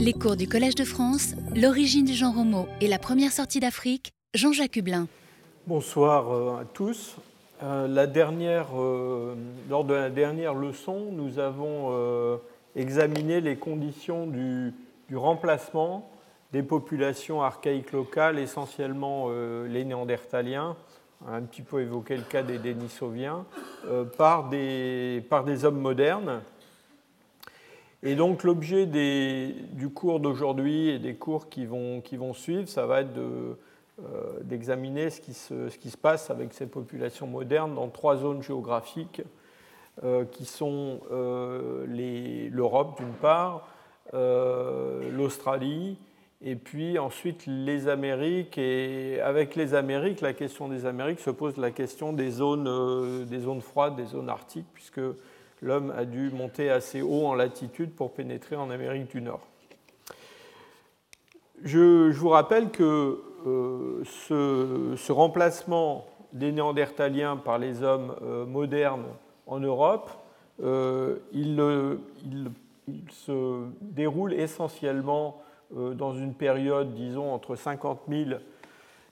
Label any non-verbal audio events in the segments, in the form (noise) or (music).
Les cours du Collège de France, l'origine du genre homo et la première sortie d'Afrique, Jean-Jacques Hublin. Bonsoir euh, à tous. Euh, la dernière, euh, lors de la dernière leçon, nous avons examiné les conditions du, remplacement des populations archaïques locales, essentiellement les néandertaliens, un petit peu évoqué le cas des Denisoviens, par des hommes modernes et donc l'objet du cours d'aujourd'hui et des cours qui vont, qui vont suivre, ça va être euh, d'examiner ce, qui se, ce qui se passe avec ces populations modernes dans trois zones géographiques euh, qui sont euh, l'Europe d'une part, l'Australie et puis ensuite les Amériques. Et avec les Amériques, la question des Amériques se pose la question des zones, des zones froides, des zones arctiques, puisque l'homme a dû monter assez haut en latitude pour pénétrer en Amérique du Nord. Je, vous rappelle que euh, ce, remplacement des néandertaliens par les hommes euh, modernes en Europe, euh, il, se déroule essentiellement dans une période, disons, entre 50 000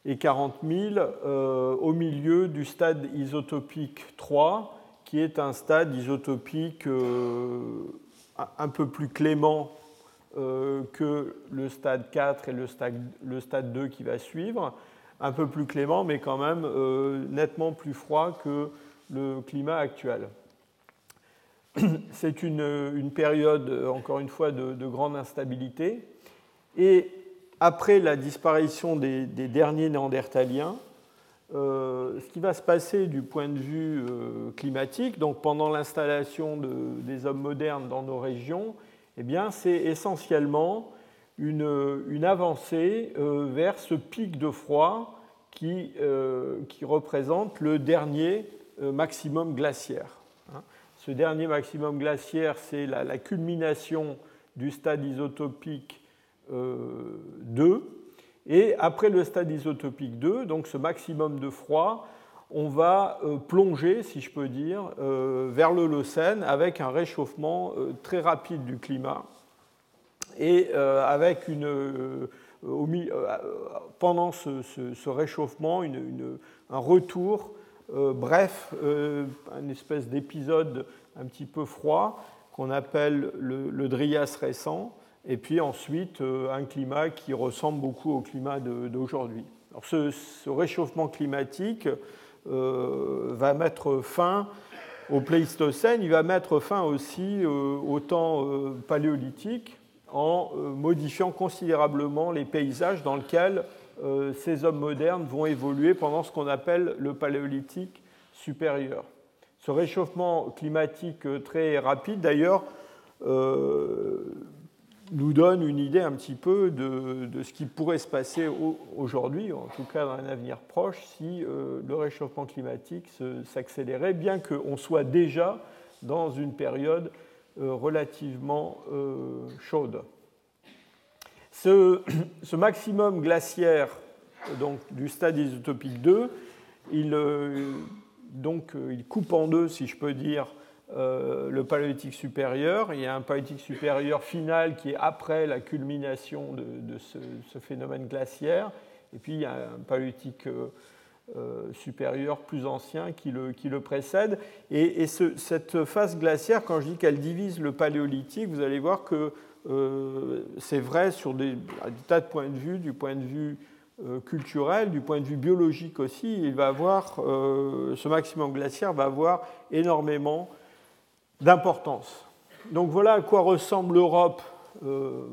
et 40 000, au milieu du stade isotopique 3, qui est un stade isotopique euh, un peu plus clément euh, que le stade 4 et le stade, le stade 2 qui va suivre, un peu plus clément, mais quand même euh, nettement plus froid que le climat actuel. (clears throat) C'est une, période, encore une fois, de, grande instabilité. Et après la disparition des derniers néandertaliens, euh, ce qui va se passer du point de vue euh, climatique, donc pendant l'installation des hommes modernes dans nos régions, eh bien, c'est essentiellement une, avancée euh, vers ce pic de froid qui, représente le dernier maximum glaciaire. Hein. Ce dernier maximum glaciaire, c'est la, culmination du stade isotopique 2, et après le stade isotopique 2, donc ce maximum de froid, on va euh, plonger, si je peux dire, euh, vers l'Holocène avec un réchauffement euh, très rapide du climat et avec une, pendant ce, réchauffement un retour bref, une espèce d'épisode un petit peu froid qu'on appelle le, le Drias récent, et puis ensuite euh, un climat qui ressemble beaucoup au climat d'aujourd'hui. Ce, ce, réchauffement climatique euh, va mettre fin au Pléistocène, il va mettre fin aussi euh, au temps paléolithique en modifiant considérablement les paysages dans lesquels ces hommes modernes vont évoluer pendant ce qu'on appelle le paléolithique supérieur. Ce réchauffement climatique très rapide, d'ailleurs, nous donne une idée un petit peu de, ce qui pourrait se passer aujourd'hui, en tout cas dans un avenir proche, si euh, le réchauffement climatique s'accélérait, bien qu'on soit déjà dans une période euh, relativement euh, chaude. Ce, maximum glaciaire donc, du stade isotopique 2, il, donc, il coupe en deux, si je peux dire, euh, le paléolithique supérieur. Il y a un paléolithique supérieur final qui est après la culmination de, ce, phénomène glaciaire. Et puis il y a un paléolithique euh, euh, supérieur plus ancien qui le, qui le précède. Et, cette phase glaciaire, quand je dis qu'elle divise le paléolithique, vous allez voir que c'est vrai sur des, tas de points de vue, du point de vue culturel, du point de vue biologique aussi, il va avoir, ce maximum glaciaire va avoir énormément d'importance. Donc voilà à quoi ressemble l'Europe euh,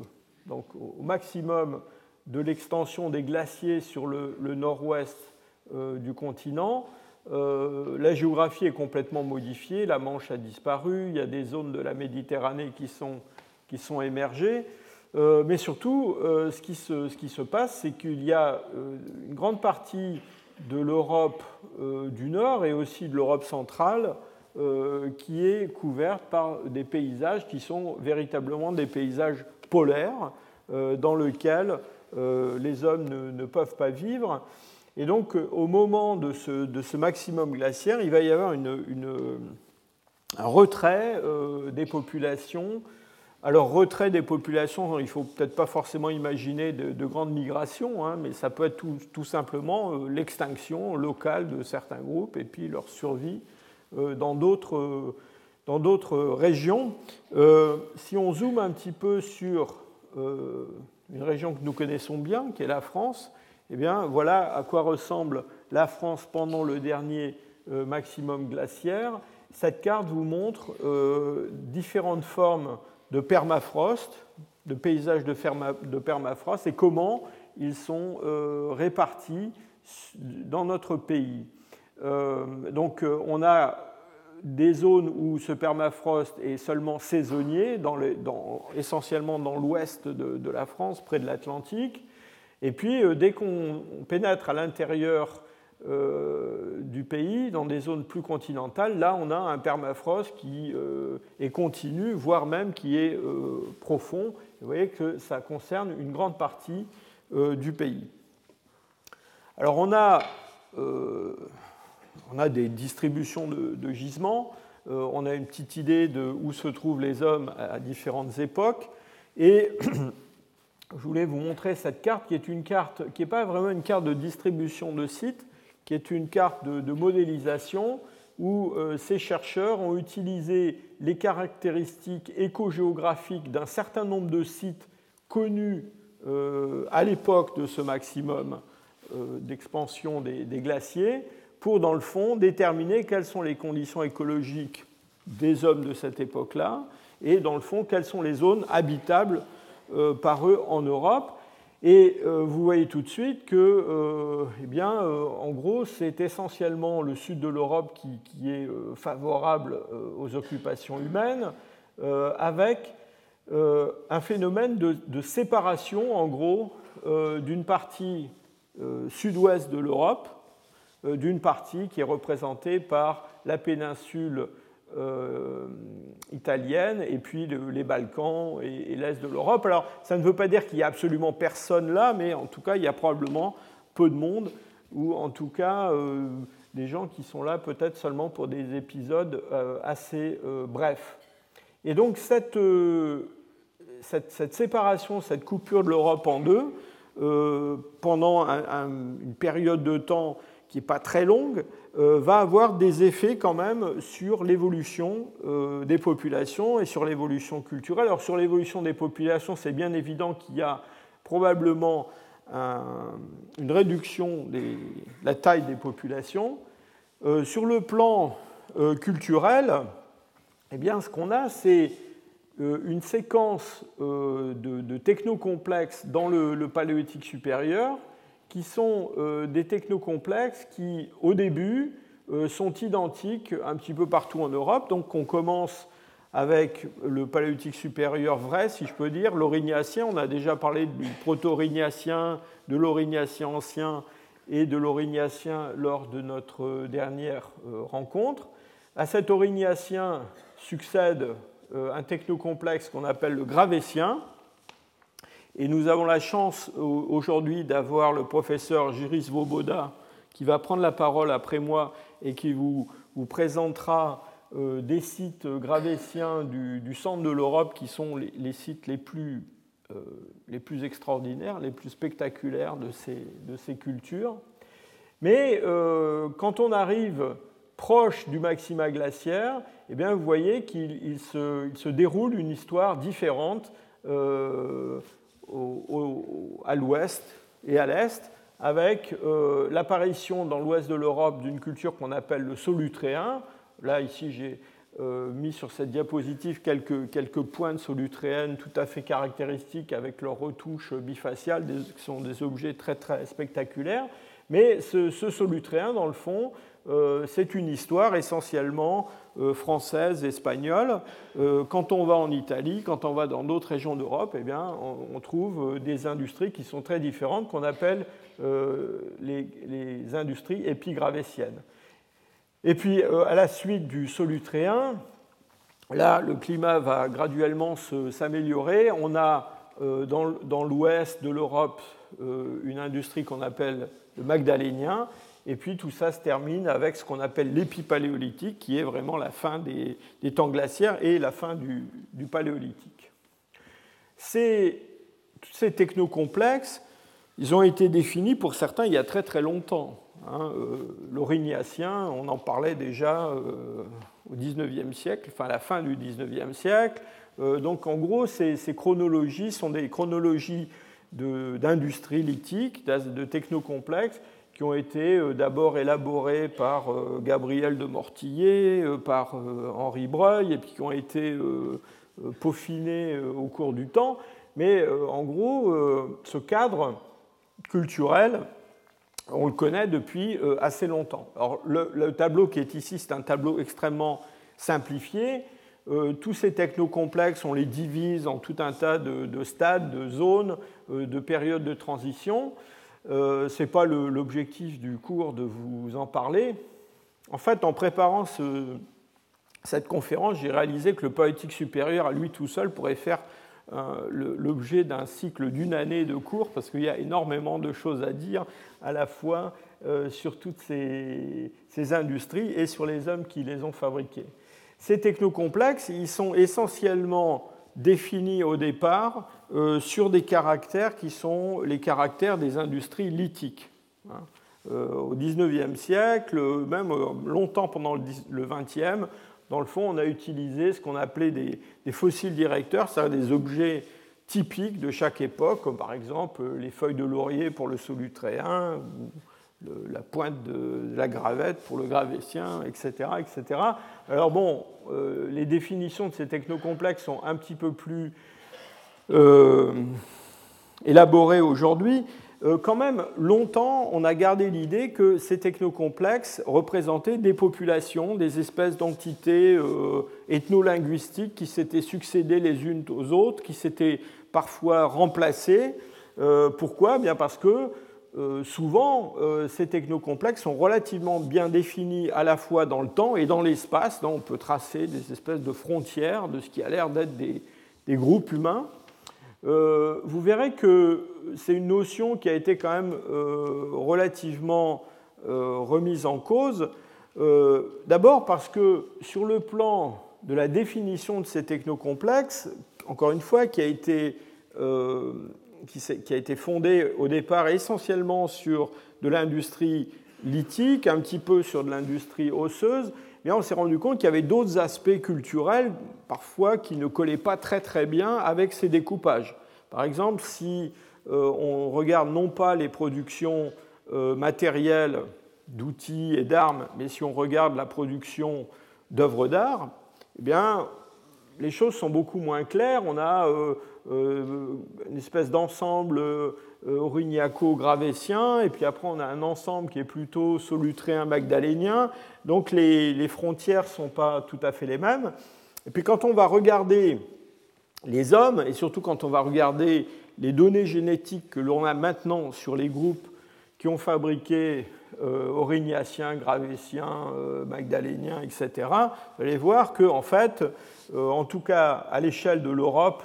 au maximum de l'extension des glaciers sur le, nord-ouest euh, du continent. Euh, la géographie est complètement modifiée, la Manche a disparu, il y a des zones de la Méditerranée qui sont, qui sont émergées. mais surtout, ce qui, se, ce, qui se, passe, c'est qu'il y a une grande partie de l'Europe du Nord et aussi de l'Europe centrale euh, qui est couverte par des paysages qui sont véritablement des paysages polaires euh, dans lesquels euh, les hommes ne, peuvent pas vivre. Et donc, au moment de ce, maximum glaciaire, il va y avoir un retrait des populations Alors, retrait des populations, il ne faut peut-être pas forcément imaginer de, grandes migrations, hein, mais ça peut être tout, simplement l'extinction locale de certains groupes et puis leur survie euh, dans d'autres régions. Euh, si on zoome un petit peu sur une région que nous connaissons bien, qui est la France, eh bien, voilà à quoi ressemble la France pendant le dernier maximum glaciaire. Cette carte vous montre différentes formes de permafrost, de paysages de, permafrost, et comment ils sont euh, répartis dans notre pays. Euh, donc euh, on a des zones où ce permafrost est seulement saisonnier, essentiellement dans l'ouest de, la France, près de l'Atlantique. Et puis, dès qu'on pénètre à l'intérieur euh, du pays, dans des zones plus continentales, là on a un permafrost qui euh, est continu, voire même qui est euh, profond. Vous voyez que ça concerne une grande partie du pays. Alors on a, on a des distributions de, gisements, on a une petite idée de où se trouvent les hommes à différentes époques, et (clears throat) je voulais vous montrer cette carte qui est une carte qui n'est pas vraiment une carte de distribution de sites, qui est une carte de, modélisation où euh, ces chercheurs ont utilisé les caractéristiques écogéographiques d'un certain nombre de sites connus euh, à l'époque de ce maximum euh, d'expansion des, glaciers pour, dans le fond, déterminer quelles sont les conditions écologiques des hommes de cette époque-là et, dans le fond, quelles sont les zones habitables par eux en Europe. Et euh, vous voyez tout de suite que, euh, eh bien, euh, en gros, c'est essentiellement le sud de l'Europe qui, est favorable aux occupations humaines, avec un phénomène de, séparation, en gros, d'une partie sud-ouest de l'Europe, d'une partie qui est représentée par la péninsule euh, italienne, et puis les Balkans et, l'Est de l'Europe. Alors, ça ne veut pas dire qu'il y a absolument personne là, mais en tout cas, il y a probablement peu de monde, ou en tout cas euh, des gens qui sont là peut-être seulement pour des épisodes euh, assez brefs. Et donc, cette, cette, séparation, cette coupure de l'Europe en deux, pendant une période de temps qui n'est pas très longue, euh, va avoir des effets quand même sur l'évolution euh, des populations et sur l'évolution culturelle. Alors sur l'évolution des populations, c'est bien évident qu'il y a probablement une réduction de la taille des populations. Euh, sur le plan culturel, eh bien, ce qu'on a, c'est une séquence de, technocomplexes dans le paléolithique supérieur qui sont euh, des technocomplexes qui, au début, euh, sont identiques un petit peu partout en Europe. Donc on commence avec le paléolithique supérieur vrai, si je peux dire, l'Aurignacien. On a déjà parlé du proto-Aurignacien, de l'Aurignacien ancien et de l'Aurignacien lors de notre dernière euh, rencontre. À cet Aurignacien succède un technocomplexe qu'on appelle le Gravétien, et nous avons la chance aujourd'hui d'avoir le professeur Jiris Voboda qui va prendre la parole après moi et qui vous, présentera euh, des sites gravétiens du, centre de l'Europe qui sont les, sites les plus, euh, les plus extraordinaires, les plus spectaculaires de ces, de ces cultures. Mais euh, quand on arrive proche du maxima glaciaire, eh bien, vous voyez qu'il se, il se, déroule une histoire différente à l'ouest et à l'est, avec euh, l'apparition dans l'ouest de l'Europe d'une culture qu'on appelle le solutréen. Là, ici, j'ai euh, mis sur cette diapositive quelques, quelques pointes solutréennes tout à fait caractéristiques avec leurs retouches bifaciales, qui sont des objets très, très spectaculaires. Mais ce, solutréen, dans le fond, euh, c'est une histoire essentiellement française, espagnole. Euh, quand on va en Italie, quand on va dans d'autres régions d'Europe, eh bien, on, trouve des industries qui sont très différentes, qu'on appelle les, industries épigravétiennes. Et puis, à la suite du solutréen, là, le climat va graduellement s'améliorer. On a dans l'ouest de l'Europe une industrie qu'on appelle le magdalénien, et puis tout ça se termine avec ce qu'on appelle l'épipaléolithique, qui est vraiment la fin des, temps glaciaires et la fin du, paléolithique. ces, technocomplexes, ils ont été définis pour certains il y a très très longtemps. Hein. L'orignacien, on en parlait déjà au XIXe siècle, enfin à la fin du XIXe siècle. donc en gros, ces, chronologies sont des chronologies d'industrie lithique, de technocomplexes, qui ont été euh, d'abord élaborés par euh, Gabriel de Mortillet, euh, par Henri Breuil, et puis qui ont été peaufinés au cours du temps. Mais en gros, ce cadre culturel, on le connaît depuis assez longtemps. Alors, le, tableau qui est ici, c'est un tableau extrêmement simplifié. tous ces technocomplexes, on les divise en tout un tas de, de stades, de zones, de périodes de transition. Euh, ce n'est pas l'objectif du cours de vous en parler. En fait, en préparant cette conférence, j'ai réalisé que le poétique supérieur, à lui tout seul, pourrait faire euh, l'objet d'un cycle d'une année de cours, parce qu'il y a énormément de choses à dire, à la fois euh, sur toutes ces, ces, industries et sur les hommes qui les ont fabriquées. Ces technocomplexes, ils sont essentiellement définis au départ euh, sur des caractères qui sont les caractères des industries lithiques. Hein. Euh, au XIXe siècle, même euh, longtemps pendant le XXe, dans le fond, on a utilisé ce qu'on appelait des, fossiles directeurs, c'est-à-dire des objets typiques de chaque époque, comme par exemple les feuilles de laurier pour le solutréen, ou la pointe de la gravette pour le gravétien, etc. etc. Alors bon, les définitions de ces technocomplexes sont un petit peu plus euh, élaboré aujourd'hui, euh, quand même, longtemps, on a gardé l'idée que ces technocomplexes représentaient des populations, des espèces d'entités euh, ethno-linguistiques qui s'étaient succédées les unes aux autres, qui s'étaient parfois remplacées. pourquoi? Bien parce que souvent, ces technocomplexes sont relativement bien définis à la fois dans le temps et dans l'espace. On peut tracer des espèces de frontières de ce qui a l'air d'être des groupes humains. Euh, vous verrez que c'est une notion qui a été quand même euh, relativement euh, remise en cause. D'abord parce que sur le plan de la définition de ces technocomplexes, encore une fois, qui a été, qui a été fondée au départ essentiellement sur de l'industrie lithique, un petit peu sur de l'industrie osseuse, on s'est rendu compte qu'il y avait d'autres aspects culturels, parfois, qui ne collaient pas très très bien avec ces découpages. Par exemple, si euh, on regarde non pas les productions euh, matérielles d'outils et d'armes, mais si on regarde la production d'œuvres d'art, eh bien, les choses sont beaucoup moins claires. On a euh, une espèce d'ensemble aurignaco-gravétien, et puis après on a un ensemble qui est plutôt solutréen magdalénien. Donc les, les frontières ne sont pas tout à fait les mêmes. Et puis quand on va regarder les hommes, et surtout quand on va regarder les données génétiques que l'on a maintenant sur les groupes qui ont fabriqué euh, aurignacien, gravétien, euh, magdalénien, etc., vous allez voir que, en fait, euh, en tout cas à l'échelle de l'Europe,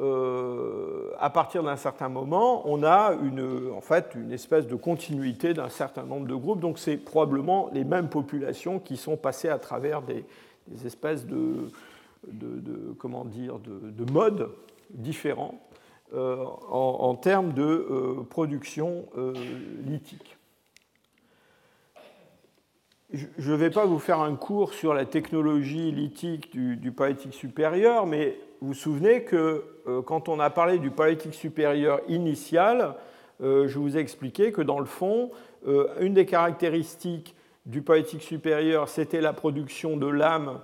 euh, à partir d'un certain moment, on a une, en fait, une espèce de continuité d'un certain nombre de groupes. Donc c'est probablement les mêmes populations qui sont passées à travers des, espèces de, comment dire, de, modes différents euh, en, termes de euh, production lithique. Je ne vais pas vous faire un cours sur la technologie lithique du, du palétique supérieur, mais vous vous souvenez que euh, quand on a parlé du palétique supérieur initial, euh, je vous ai expliqué que dans le fond, euh, une des caractéristiques du palétique supérieur, c'était la production de lames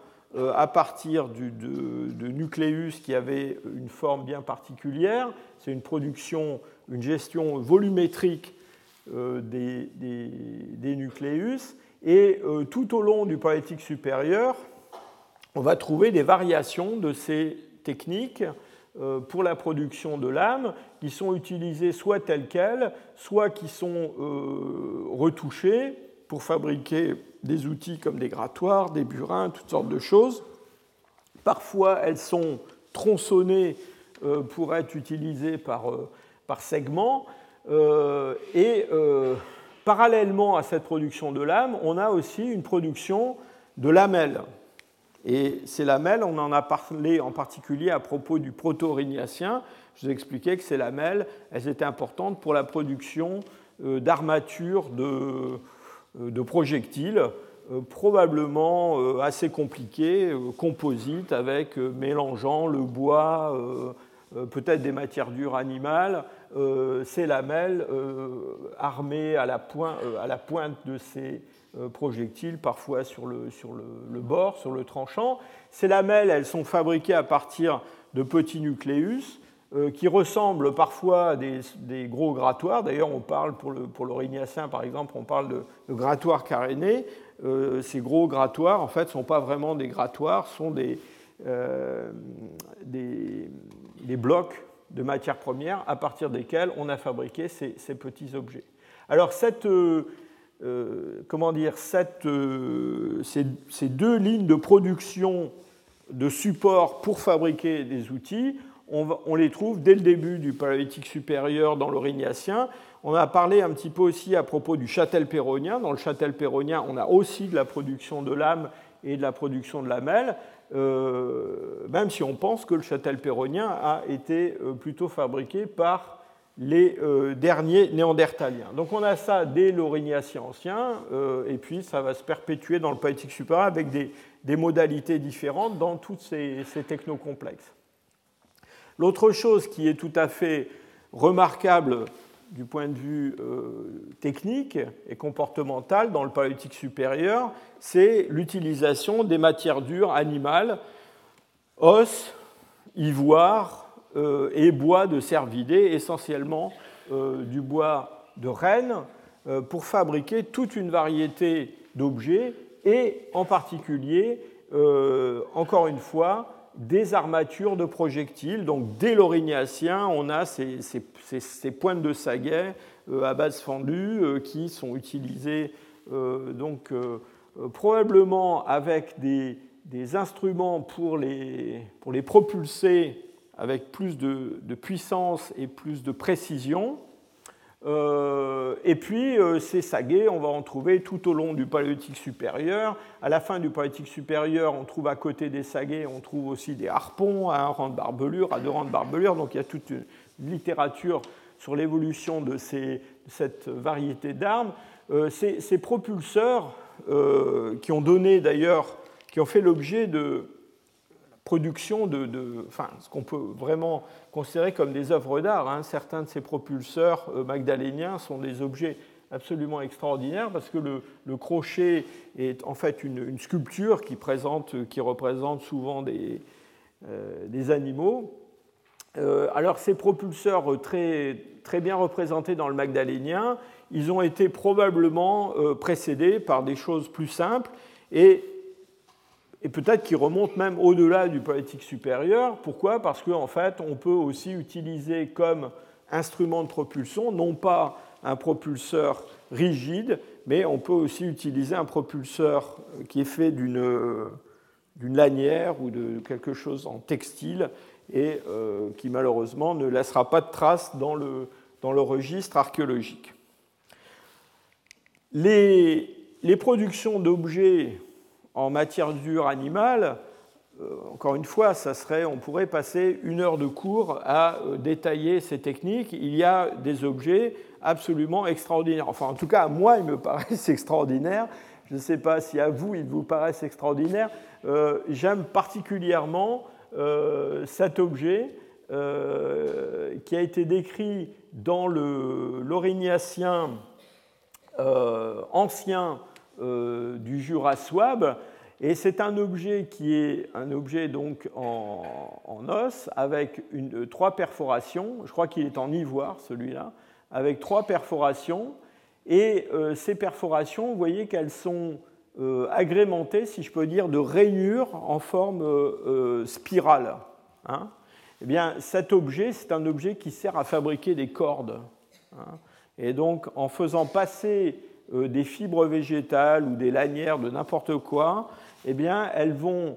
à partir de, nucléus qui avait une forme bien particulière. C'est une production, une gestion volumétrique des, des, nucléus. Et tout au long du palétique supérieur, on va trouver des variations de ces techniques euh, pour la production de lames qui sont utilisées soit telles quelles, soit qui sont euh, retouchées pour fabriquer des outils comme des grattoirs, des burins, toutes sortes de choses. Parfois, elles sont tronçonnées euh, pour être utilisées par, par segments. et parallèlement à cette production de lames, on a aussi une production de lamelles. Et ces lamelles, on en a parlé en particulier à propos du proto-aurignacien. je vous expliquais que ces lamelles, elles étaient importantes pour la production d'armatures de, de, projectiles, probablement assez compliquées, composites, avec mélangeant le bois, peut-être des matières dures animales, ces lamelles armées à la, pointe de ces euh, projectiles, parfois sur le, bord, sur le tranchant. Ces lamelles, elles sont fabriquées à partir de petits nucléus euh, qui ressemblent parfois à des, gros grattoirs. D'ailleurs, on parle pour, le, pour par exemple, on parle de, grattoirs carénés. Euh, ces gros grattoirs, en fait, ne sont pas vraiment des grattoirs, sont des, des, blocs de matières premières à partir desquels on a fabriqué ces, petits objets. Alors, cette euh, comment dire, euh, ces, deux lignes de production de support pour fabriquer des outils, on, les trouve dès le début du paléolithique supérieur dans l'Aurignacien. On a parlé un petit peu aussi à propos du châtel péronien. Dans le châtel péronien, on a aussi de la production de lames et de la production de lamelles, euh, même si on pense que le châtel péronien a été plutôt fabriqué par les euh, derniers néandertaliens. Donc on a ça dès l'Aurignacien ancien, euh, et puis ça va se perpétuer dans le poétique supérieur avec des, modalités différentes dans ces, ces technocomplexes. L'autre chose qui est tout à fait remarquable du point de vue euh, technique et comportemental dans le paléolithique supérieur, c'est l'utilisation des matières dures animales, os, ivoire, euh, et bois de cervidés, essentiellement euh, du bois de renne, pour fabriquer toute une variété d'objets et en particulier, encore une fois, des armatures de projectiles. Donc dès l'Aurignacien, on a ces, pointes de saguet à base fendue qui sont utilisées donc, probablement avec des, instruments pour les, pour les propulser avec plus de, puissance et plus de précision. Euh, et puis, euh, ces saguets, on va en trouver tout au long du paléolithique supérieur. À la fin du paléolithique supérieur, on trouve à côté des saguets, on trouve aussi des harpons à un rang de barbelure, à deux rangs de barbelure. Donc, il y a toute une littérature sur l'évolution de, cette variété d'armes. Euh, ces, propulseurs, qui ont donné d'ailleurs, qui ont fait l'objet de, production de, ce qu'on peut vraiment considérer comme des œuvres d'art. Hein. Certains de ces propulseurs euh, magdaléniens sont des objets absolument extraordinaires parce que le, crochet est en fait une, sculpture qui, présente, qui, représente souvent des, euh, animaux. Euh, alors ces propulseurs très, très bien représentés dans le magdalénien, ils ont été probablement précédés par des choses plus simples et et peut-être qu'il remonte même au-delà du politique supérieur. Pourquoi? Parce qu'en fait, on peut aussi utiliser comme instrument de propulsion, non pas un propulseur rigide, mais on peut aussi utiliser un propulseur qui est fait d'une lanière ou de quelque chose en textile et euh, qui malheureusement ne laissera pas de traces dans le, dans le registre archéologique. Les, les productions d'objets en matière dure animale, euh, encore une fois, ça serait, on pourrait passer une heure de cours à euh, détailler ces techniques. Il y a des objets absolument extraordinaires. Enfin, en tout cas, à moi, ils me (laughs) paraissent extraordinaires. Je ne sais pas si à vous, ils vous paraissent extraordinaires. Euh, j'aime particulièrement cet objet qui a été décrit dans l'Aurignacien ancien euh, du Jura souabe. Et c'est un objet qui est un objet donc en, os avec euh, trois perforations. Je crois qu'il est en ivoire celui-là, avec trois perforations. Et euh, ces perforations, vous voyez qu'elles sont agrémentées, si je peux dire, de rainures en forme spirale. Hein. eh bien, cet objet, c'est un objet qui sert à fabriquer des cordes. Hein. Et donc, en faisant passer euh, des fibres végétales ou des lanières de n'importe quoi, eh bien, elles vont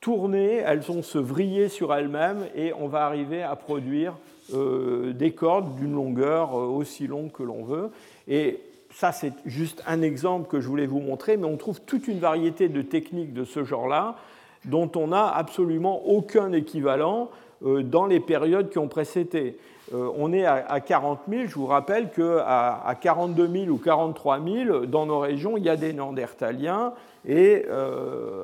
tourner, elles vont se vriller sur elles-mêmes et on va arriver à produire euh, des cordes d'une longueur euh, aussi longue que l'on veut. Et ça, c'est juste un exemple que je voulais vous montrer, mais on trouve toute une variété de techniques de ce genre-là dont on n'a absolument aucun équivalent. dans les périodes qui ont précédé. On est à 40 000, je vous rappelle qu'à 42 000 ou 43 000, dans nos régions, il y a des Néandertaliens, et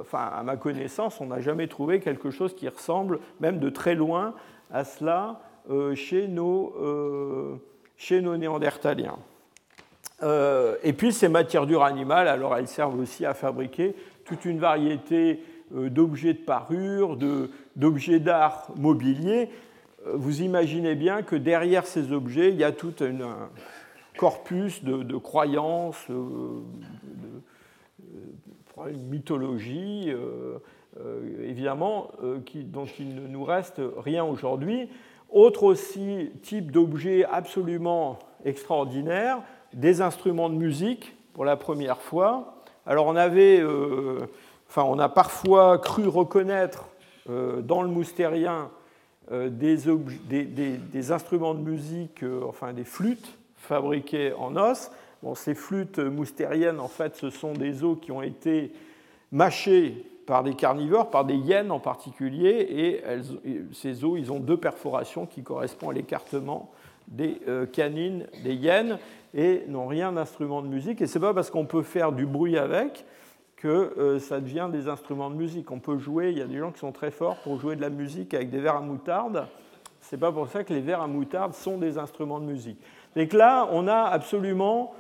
enfin, à ma connaissance, on n'a jamais trouvé quelque chose qui ressemble, même de très loin, à cela chez nos, chez nos Néandertaliens. Euh, et puis ces matières dures animales, alors elles servent aussi à fabriquer toute une variété euh, d'objets de parure, d'objets d'art mobilier. Euh, vous imaginez bien que derrière ces objets, il y a tout un corpus de, croyances, de, mythologie, évidemment, dont il ne nous reste rien aujourd'hui. Autre aussi type d'objet absolument extraordinaire, des instruments de musique pour la première fois. Alors on avait, euh, enfin on a parfois cru reconnaître euh, dans le moustérien euh, des, instruments de musique, enfin des flûtes fabriquées en os. Bon, ces flûtes moustériennes, en fait, ce sont des os qui ont été mâchés par des carnivores, par des hyènes en particulier, et ces os, ils ont deux perforations qui correspondent à l'écartement des canines des hyènes et n'ont rien d'instrument de musique. Et ce n'est pas parce qu'on peut faire du bruit avec que euh, ça devient des instruments de musique. On peut jouer, il y a des gens qui sont très forts pour jouer de la musique avec des verres à moutarde. Ce n'est pas pour ça que les verres à moutarde sont des instruments de musique. Donc là, on a absolument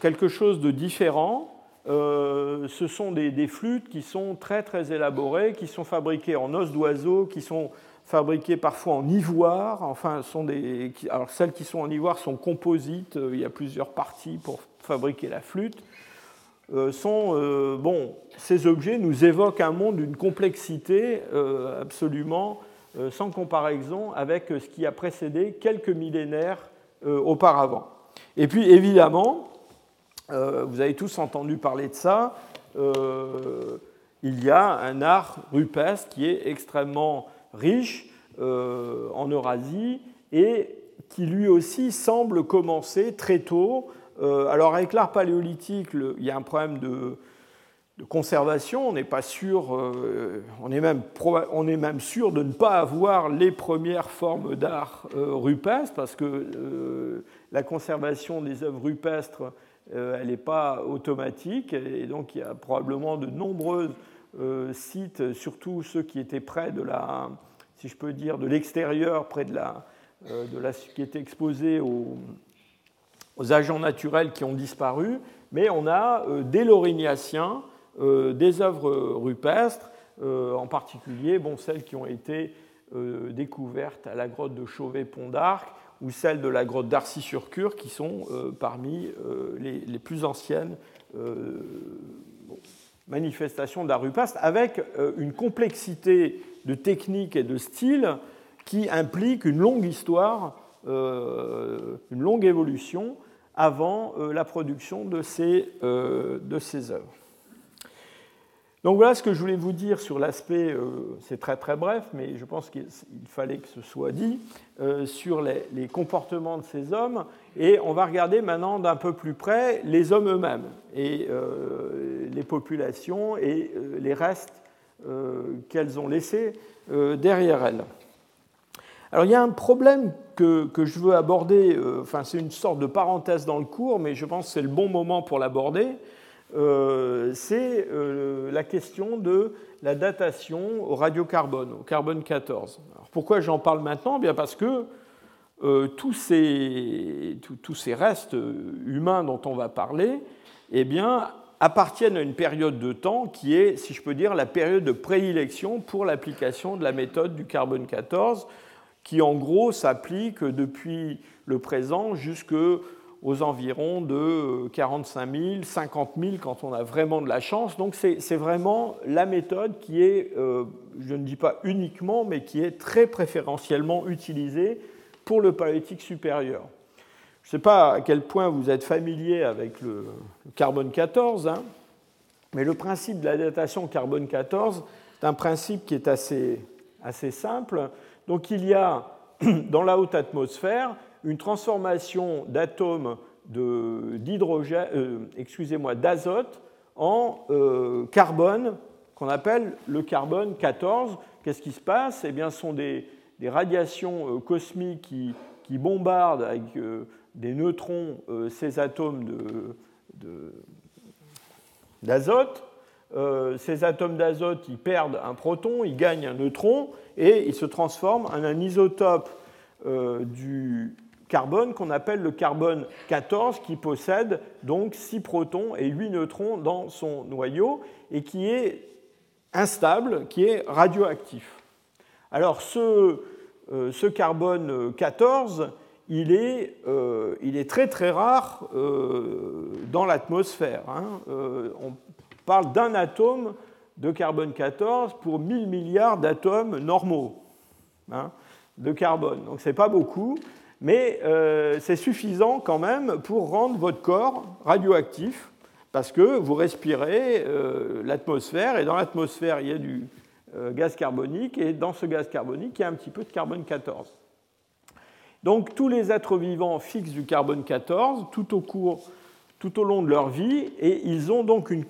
quelque chose de différent. Euh, ce sont des, des, flûtes qui sont très très élaborées, qui sont fabriquées en os d'oiseau, qui sont fabriquées parfois en ivoire. Enfin, sont des, alors celles qui sont en ivoire sont composites. Il y a plusieurs parties pour fabriquer la flûte. Euh, sont, euh, bon, ces objets nous évoquent un monde d'une complexité absolument sans comparaison avec ce qui a précédé quelques millénaires auparavant. Et puis évidemment, vous avez tous entendu parler de ça, il y a un art rupestre qui est extrêmement riche euh, en Eurasie et qui lui aussi semble commencer très tôt. Euh, alors avec l'art paléolithique, il y a un problème de, conservation. On n'est pas sûr, euh, on, est même, sûr de ne pas avoir les premières formes d'art rupestre parce que la conservation des œuvres rupestres, elle n'est pas automatique et donc il y a probablement de nombreux sites, surtout ceux qui étaient près de la, si je peux dire, de l'extérieur, près de la, euh, de la, qui était exposé aux, agents naturels qui ont disparu, mais on a euh, des laurignaciens, euh, des œuvres rupestres, en particulier bon, celles qui ont été découvertes à la grotte de Chauvet-Pont d'Arc ou celles de la grotte d'Arcy-sur-Cure, qui sont parmi les, plus anciennes manifestations d'art rupestre, avec une complexité de technique et de style qui implique une longue histoire, euh, une longue évolution avant euh, la production de ces, euh, de ces œuvres. Donc voilà ce que je voulais vous dire sur l'aspect, c'est très très bref, mais je pense qu'il fallait que ce soit dit, sur les, comportements de ces hommes. Et on va regarder maintenant d'un peu plus près les hommes eux-mêmes et les populations et les restes euh, qu'elles ont laissé euh, derrière elles. Alors il y a un problème que, je veux aborder, euh, enfin c'est une sorte de parenthèse dans le cours, mais je pense que c'est le bon moment pour l'aborder, c'est la question de la datation au radiocarbone, au carbone 14. Alors, pourquoi j'en parle maintenant? Bien Parce que tous, ces, tous, ces, restes humains dont on va parler, eh bien, appartiennent à une période de temps qui est, si je peux dire, la période de prédilection pour l'application de la méthode du carbone 14, qui en gros s'applique depuis le présent jusqu'aux environs de 45 000, 50 000 quand on a vraiment de la chance. Donc c'est vraiment la méthode qui est, euh, je ne dis pas uniquement, mais qui est très préférentiellement utilisée pour le paléolithique supérieur. Je ne sais pas à quel point vous êtes familier avec le carbone 14, hein, mais le principe de la datation carbone 14 est un principe qui est assez, assez simple. Donc il y a (clears throat) dans la haute atmosphère une transformation d'atomes euh, d'azote en euh, carbone qu'on appelle le carbone 14. Qu'est-ce qui se passe? Eh bien, ce sont des, radiations cosmiques qui, bombardent avec des neutrons ces atomes d'azote. ces atomes d'azote, ils perdent un proton, ils gagnent un neutron et ils se transforment en un isotope du carbone qu'on appelle le carbone 14 qui possède donc 6 protons et 8 neutrons dans son noyau et qui est instable, qui est radioactif. Alors ce, euh, ce carbone 14, il est, euh, il est, très très rare euh, dans l'atmosphère. Hein. on parle d'un atome de carbone 14 pour 1000 milliards d'atomes normaux hein, de carbone. Donc ce n'est pas beaucoup mais euh, c'est suffisant quand même pour rendre votre corps radioactif, parce que vous respirez euh, l'atmosphère, et dans l'atmosphère, il y a du euh, gaz carbonique, et dans ce gaz carbonique, il y a un petit peu de carbone 14. Donc tous les êtres vivants fixent du carbone 14 tout au, cours, tout au long de leur vie, et ils ont donc une,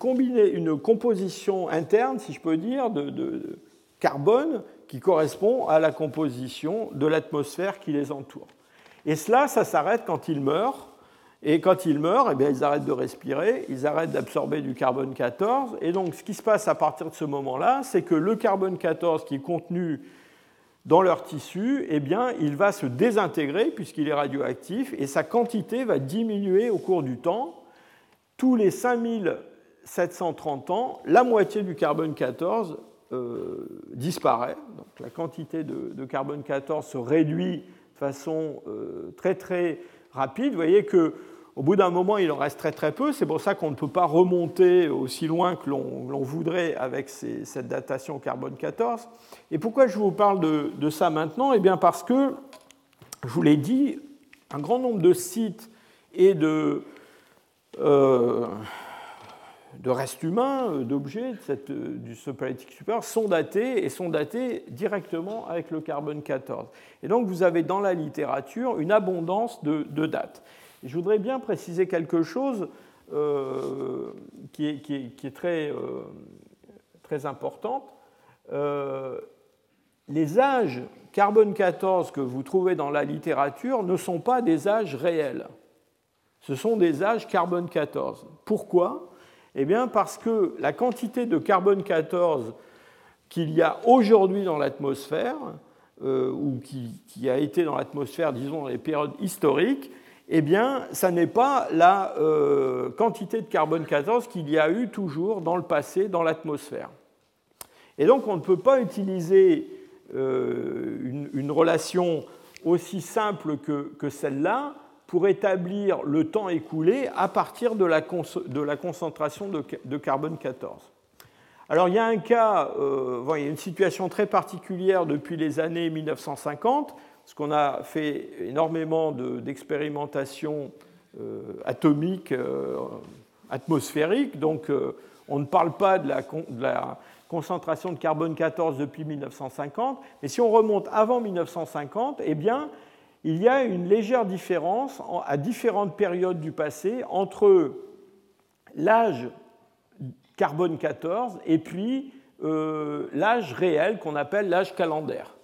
une composition interne, si je peux dire, de carbone qui correspond à la composition de l'atmosphère qui les entoure. Et cela, ça s'arrête quand ils meurent. Et quand ils meurent, eh bien, ils arrêtent de respirer, ils arrêtent d'absorber du carbone 14. Et donc, ce qui se passe à partir de ce moment-là, c'est que le carbone 14 qui est contenu dans leur tissu, eh bien, il va se désintégrer puisqu'il est radioactif et sa quantité va diminuer au cours du temps. Tous les 5730 ans, la moitié du carbone 14 euh, disparaît. Donc, la quantité de, de carbone 14 se réduit façon euh, très très rapide. Vous voyez que au bout d'un moment, il en reste très très peu. C'est pour ça qu'on ne peut pas remonter aussi loin que l'on voudrait avec cette datation carbone 14. Et pourquoi je vous parle de, ça maintenant? Eh bien parce que, je vous l'ai dit, un grand nombre de sites et de, euh, de restes humains, euh, d'objets euh, du Paléolithique supérieur sont datés et sont datés directement avec le carbone 14. Et donc vous avez dans la littérature une abondance de, dates. Je voudrais bien préciser quelque chose euh, qui, est, qui, est, très, très importante. les âges carbone 14 que vous trouvez dans la littérature ne sont pas des âges réels. Ce sont des âges carbone 14. Pourquoi? Eh bien parce que la quantité de carbone 14 qu'il y a aujourd'hui dans l'atmosphère, euh, ou qui, a été dans l'atmosphère, disons, dans les périodes historiques, eh bien, ça n'est pas la euh, quantité de carbone 14 qu'il y a eu toujours dans le passé dans l'atmosphère. Et donc, on ne peut pas utiliser euh, une, relation aussi simple que celle-là pour établir le temps écoulé à partir de la, concentration de, carbone 14. Alors il y a un cas, euh, il y a une situation très particulière depuis les années 1950, parce qu'on a fait énormément d'expérimentations euh, atomiques, euh, atmosphériques, donc on ne parle pas de la, concentration de carbone 14 depuis 1950, mais si on remonte avant 1950, eh bien, il y a une légère différence à différentes périodes du passé entre l'âge carbone 14 et puis euh, l'âge réel qu'on appelle l'âge calendaire.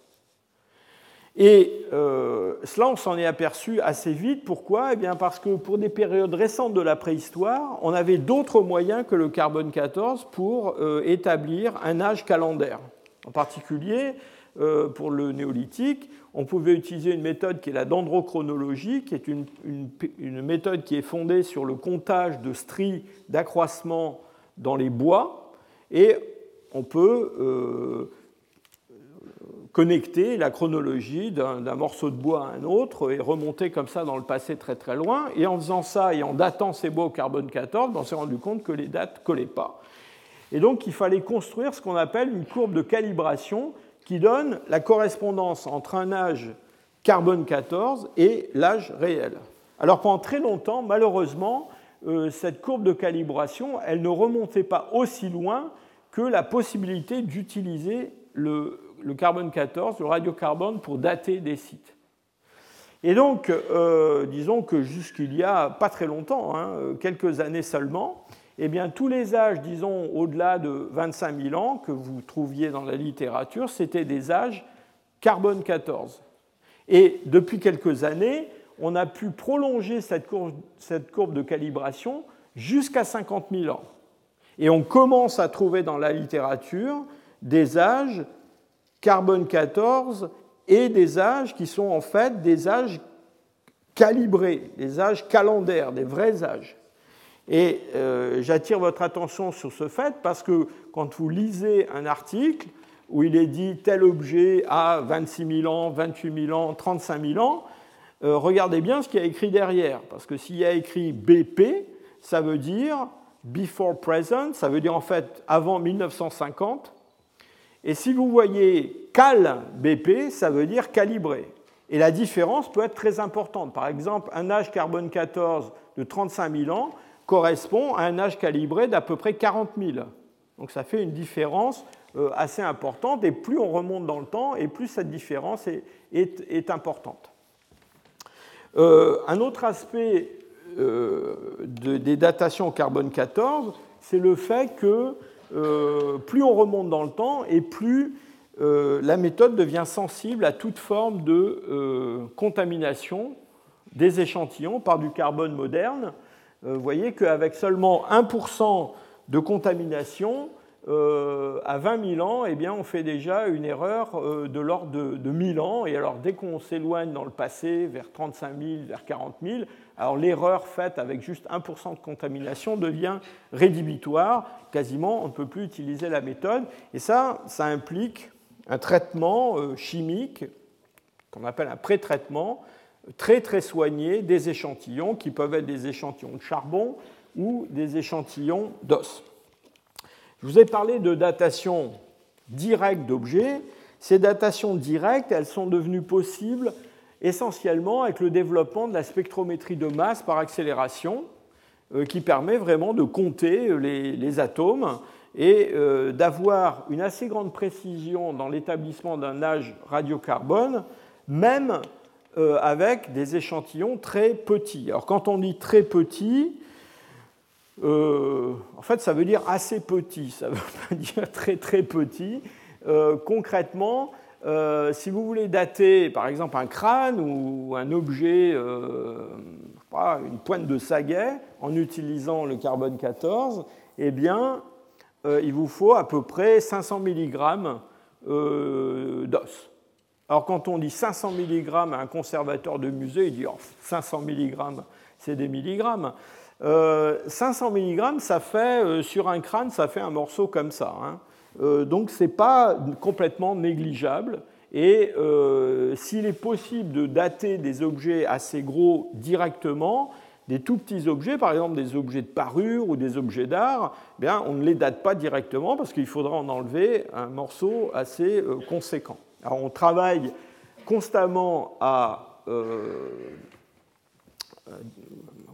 Et euh, cela, on s'en est aperçu assez vite. Pourquoi? Eh bien Parce que pour des périodes récentes de la préhistoire, on avait d'autres moyens que le carbone 14 pour euh, établir un âge calendaire. En particulier, pour le néolithique, on pouvait utiliser une méthode qui est la dendrochronologie, qui est une, méthode qui est fondée sur le comptage de stries d'accroissement dans les bois, et on peut euh, connecter la chronologie d'un morceau de bois à un autre et remonter comme ça dans le passé très très loin. Et en faisant ça et en datant ces bois au carbone 14, ben, on s'est rendu compte que les dates ne collaient pas. Et donc il fallait construire ce qu'on appelle une courbe de calibration qui donne la correspondance entre un âge carbone 14 et l'âge réel. Alors pendant très longtemps, malheureusement, euh, cette courbe de calibration, elle ne remontait pas aussi loin que la possibilité d'utiliser le, carbone 14, le radiocarbone, pour dater des sites. Et donc, euh, disons que jusqu'il y a pas très longtemps, hein, quelques années seulement, eh bien, tous les âges, disons, au-delà de 25 000 ans que vous trouviez dans la littérature, c'était des âges carbone 14. Et depuis quelques années, on a pu prolonger cette courbe, cette courbe de calibration jusqu'à 50 000 ans. Et on commence à trouver dans la littérature des âges carbone 14 et des âges qui sont en fait des âges calibrés, des âges calendaires, des vrais âges. Et euh, j'attire votre attention sur ce fait parce que quand vous lisez un article où il est dit tel objet a 26 000 ans, 28 000 ans, 35 000 ans, euh, regardez bien ce qu'il y a écrit derrière. Parce que s'il y a écrit BP, ça veut dire before present, ça veut dire en fait avant 1950. Et si vous voyez cal BP, ça veut dire calibré. Et la différence peut être très importante. Par exemple, un âge carbone 14 de 35 000 ans correspond à un âge calibré d'à peu près 40 000. Donc ça fait une différence euh, assez importante. Et plus on remonte dans le temps, et plus cette différence est, importante. Euh, un autre aspect euh, des datations carbone 14, c'est le fait que euh, plus on remonte dans le temps et plus euh, la méthode devient sensible à toute forme de contamination des échantillons par du carbone moderne. vous voyez qu'avec seulement 1% de contamination, euh, à 20 000 ans, eh on fait déjà une erreur euh, de l'ordre de, de, 1000 ans. Et alors, dès qu'on s'éloigne dans le passé, vers 35 000, vers 40 000, alors l'erreur faite avec juste 1% de contamination devient rédhibitoire. Quasiment, on ne peut plus utiliser la méthode. Et ça, ça implique un traitement euh, chimique qu'on appelle un pré-traitement très très soigné des échantillons qui peuvent être des échantillons de charbon ou des échantillons d'os. Je vous ai parlé de datation directe d'objets. Ces datations directes, elles sont devenues possibles essentiellement avec le développement de la spectrométrie de masse par accélération, euh, qui permet vraiment de compter les, atomes et euh, d'avoir une assez grande précision dans l'établissement d'un âge radiocarbone, même euh, avec des échantillons très petits. Alors quand on dit très petit, euh, en fait, ça veut dire assez petit, ça ne veut (laughs) pas dire très très petit. Euh, concrètement, euh, si vous voulez dater par exemple un crâne ou un objet, pas, une pointe de saguet, en utilisant le carbone 14, eh bien, il vous faut à peu près 500 mg d'os. Alors quand on dit 500 mg à un conservateur de musée, il dit 500 mg, c'est des milligrammes. 500 euh, mg, ça fait, euh, sur un crâne, ça fait un morceau comme ça. Hein. Euh, donc ce n'est pas complètement négligeable. Et s'il est possible de dater des objets assez gros directement, des tout petits objets, par exemple des objets de parure ou des objets d'art, eh on ne les date pas directement parce qu'il faudra en enlever un morceau assez conséquent. Alors on travaille constamment à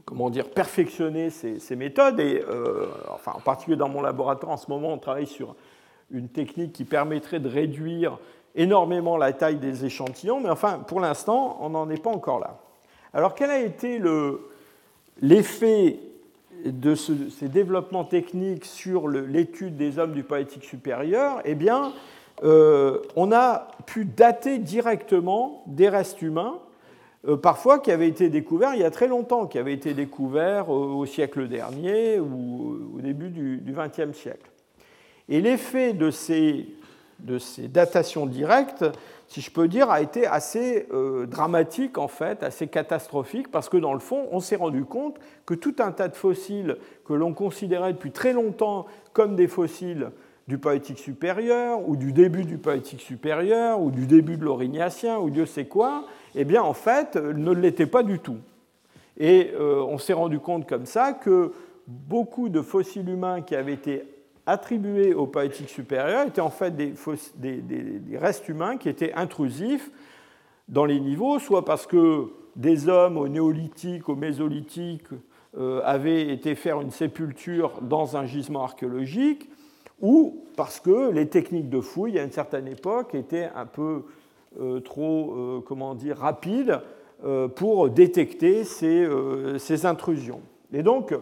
comment dire, perfectionner ces, méthodes. Et, euh, enfin, en particulier dans mon laboratoire, en ce moment, on travaille sur une technique qui permettrait de réduire énormément la taille des échantillons, mais enfin, pour l'instant, on n'en est pas encore là. Alors, quel a été l'effet de ces développements techniques sur l'étude des hommes du poétique supérieur? Eh bien, euh, on a pu dater directement des restes humains parfois qui avaient été découverts il y a très longtemps, qui avaient été découverts au, siècle dernier ou au début du XXe siècle. Et l'effet de ces, de ces, datations directes, si je peux dire, a été assez euh, dramatique en fait, assez catastrophique, parce que dans le fond, on s'est rendu compte que tout un tas de fossiles que l'on considérait depuis très longtemps comme des fossiles du Paléolithique supérieur, ou du début du Paléolithique supérieur, ou du début de l'Aurignacien, ou Dieu sait quoi, eh bien en fait ne l'était pas du tout. Et euh, on s'est rendu compte comme ça que beaucoup de fossiles humains qui avaient été attribués au Paléolithique supérieur étaient en fait des, restes humains qui étaient intrusifs dans les niveaux, soit parce que des hommes au néolithique, au mésolithique, euh, avaient été faire une sépulture dans un gisement archéologique, ou parce que les techniques de fouille à une certaine époque étaient un peu trop euh, comment dire, rapides euh, pour détecter ces, ces, intrusions. Et donc,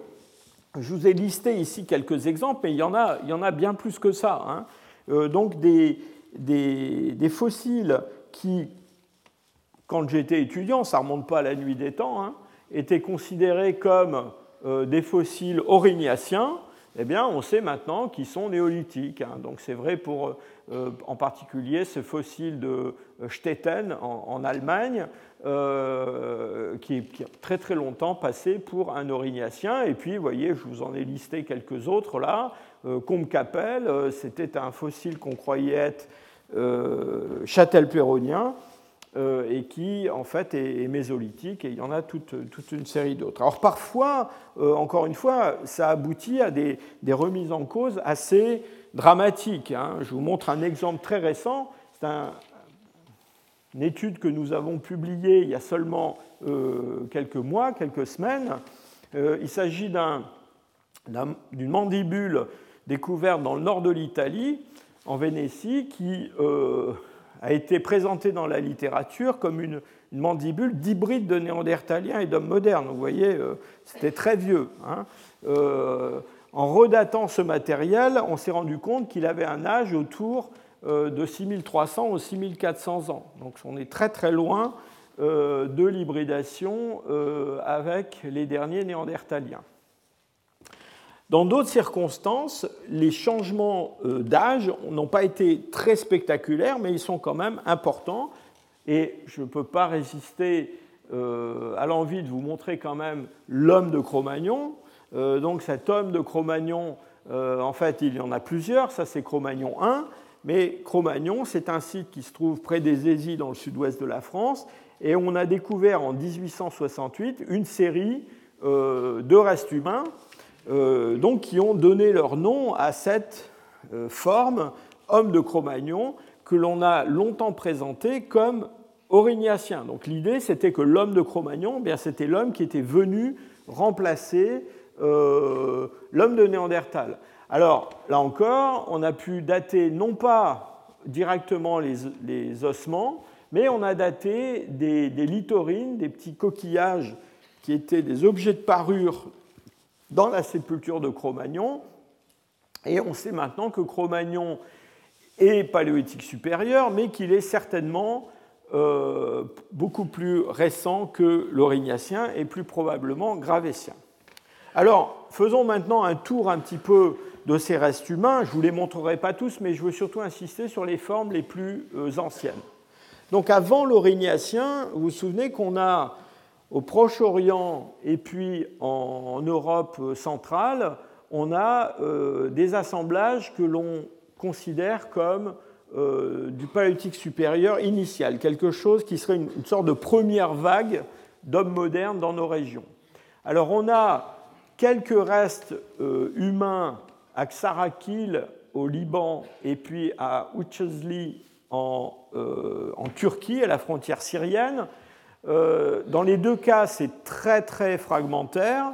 je vous ai listé ici quelques exemples, mais il y en a, il y en a bien plus que ça. Hein. donc des, des, des, fossiles qui, quand j'étais étudiant, ça ne remonte pas à la nuit des temps, hein, étaient considérés comme des fossiles aurignaciens, eh bien, on sait maintenant qu'ils sont néolithiques. Hein. Donc c'est vrai pour euh, en particulier ce fossile de Stetten en, Allemagne, euh, qui, a très très longtemps passé pour un aurignacien. Et puis, vous voyez, je vous en ai listé quelques autres là. Euh, Combe-Capelle, euh, c'était un fossile qu'on croyait être châtel-péronien. Euh, et qui en fait est, mésolithique, et il y en a toute, une série d'autres. Alors parfois, euh, encore une fois, ça aboutit à des, remises en cause assez dramatiques. Hein. Je vous montre un exemple très récent. C'est une étude que nous avons publiée il y a seulement euh, quelques mois, quelques semaines. il s'agit d'une mandibule découverte dans le nord de l'Italie, en Vénétie, qui a été présenté dans la littérature comme une, mandibule d'hybride de néandertalien et d'homme moderne. Vous voyez, euh, c'était très vieux. Hein. Euh, en redatant ce matériel, on s'est rendu compte qu'il avait un âge autour euh, de 6300 ou 6400 ans. Donc on est très très loin de l'hybridation avec les derniers néandertaliens. Dans d'autres circonstances, les changements euh, d'âge n'ont pas été très spectaculaires, mais ils sont quand même importants. Et je ne peux pas résister euh, à l'envie de vous montrer quand même l'homme de Cro-Magnon. Euh, donc cet homme de Cro-Magnon, en fait, il y en a plusieurs. Ça, c'est Cro-Magnon 1. Mais Cro-Magnon, c'est un site qui se trouve près des Aisies, dans le sud-ouest de la France. Et on a découvert en 1868 une série de restes humains euh, donc, qui ont donné leur nom à cette euh, forme, homme de Cro-Magnon, que l'on a longtemps présenté comme aurignacien. Donc l'idée, c'était que l'homme de Cro-Magnon, eh c'était l'homme qui était venu remplacer euh, l'homme de Néandertal. Alors, là encore, on a pu dater non pas directement les, ossements, mais on a daté des, des lithorines, des petits coquillages qui étaient des objets de parure dans la sépulture de Cro-Magnon. Et on sait maintenant que Cro-Magnon est paléolithique supérieur, mais qu'il est certainement euh, beaucoup plus récent que l'Aurignacien et plus probablement gravétien. Alors, faisons maintenant un tour un petit peu de ces restes humains. Je ne vous les montrerai pas tous, mais je veux surtout insister sur les formes les plus euh, anciennes. Donc, avant l'Aurignacien, vous vous souvenez qu'on a au Proche-Orient et puis en, Europe centrale, on a euh, des assemblages que l'on considère comme euh, du paléolithique supérieur initial, quelque chose qui serait une, sorte de première vague d'hommes modernes dans nos régions. Alors on a quelques restes euh, humains à Ksarakil au Liban et puis à Uchezli en, en Turquie, à la frontière syrienne, euh, dans les deux cas, c'est très très fragmentaire.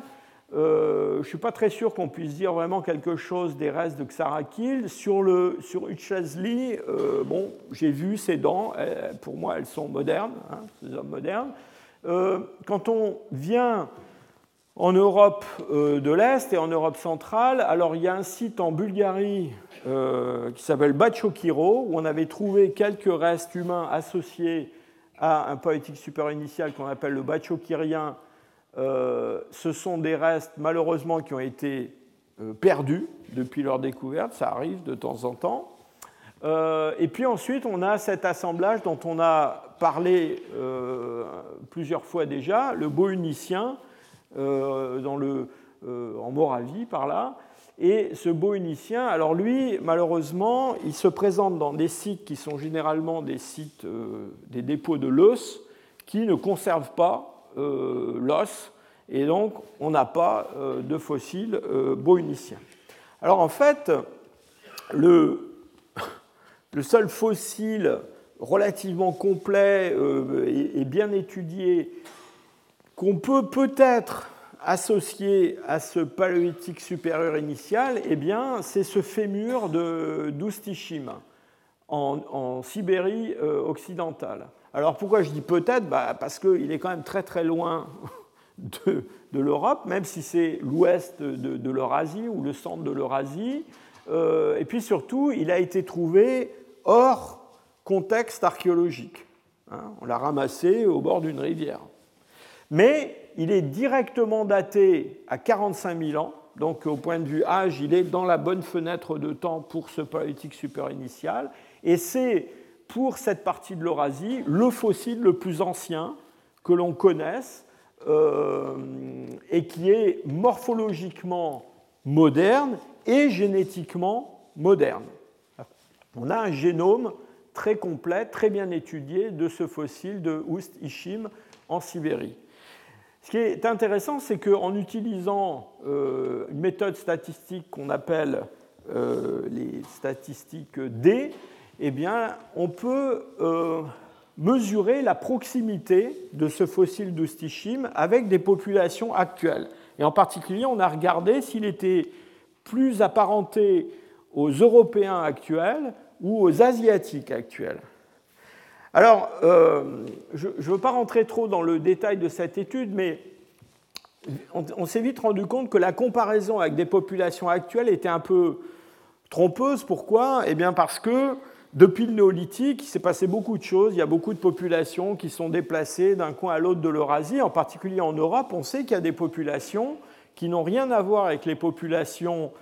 Euh, je ne suis pas très sûr qu'on puisse dire vraiment quelque chose des restes de Xarakil. Sur, le, euh, bon, j'ai vu ses dents, pour moi elles sont modernes, hein, ces hommes modernes. quand on vient en Europe de l'Est et en Europe centrale, alors il y a un site en Bulgarie qui s'appelle Bachokiro, où on avait trouvé quelques restes humains associés à un poétique supérieur initial qu'on appelle le bachokirien, euh, ce sont des restes malheureusement qui ont été euh, perdus depuis leur découverte, ça arrive de temps en temps. Euh, et puis ensuite, on a cet assemblage dont on a parlé plusieurs fois déjà, le Bohunicien, dans le, en Moravie par là, et ce bohunicien, alors lui, malheureusement, il se présente dans des sites qui sont généralement des sites, euh, des dépôts de l'os, qui ne conservent pas euh, l'os, et donc on n'a pas euh, de fossiles bohuniciens. Alors en fait, le, le seul fossile relativement complet et bien étudié qu'on peut peut-être associé à ce paléolithique supérieur initial, eh bien, c'est ce fémur de d'Oustishim en, Sibérie euh, occidentale. Alors pourquoi je dis peut-être? Bah, Parce qu'il est quand même très très loin (laughs) de, l'Europe, même si c'est l'ouest de, l'Eurasie ou le centre de l'Eurasie. Euh, et puis surtout, il a été trouvé hors contexte archéologique. Hein. on l'a ramassé au bord d'une rivière. Mais il est directement daté à 45 000 ans, donc au point de vue âge, il est dans la bonne fenêtre de temps pour ce paléolithique super initial, et c'est pour cette partie de l'Eurasie le fossile le plus ancien que l'on connaisse euh, et qui est morphologiquement moderne et génétiquement moderne. On a un génome très complet, très bien étudié de ce fossile de Oust-Ishim en Sibérie. Ce qui est intéressant, c'est qu'en utilisant euh, une méthode statistique qu'on appelle euh, les statistiques D, eh on peut euh, mesurer la proximité de ce fossile d'Oust-Ishim avec des populations actuelles. Et en particulier, on a regardé s'il était plus apparenté aux Européens actuels ou aux Asiatiques actuels. Alors, euh, je ne veux pas rentrer trop dans le détail de cette étude, mais on, s'est vite rendu compte que la comparaison avec des populations actuelles était un peu trompeuse. Pourquoi? Eh bien parce que depuis le néolithique, il s'est passé beaucoup de choses. Il y a beaucoup de populations qui sont déplacées d'un coin à l'autre de l'Eurasie, en particulier en Europe. On sait qu'il y a des populations qui n'ont rien à voir avec les populations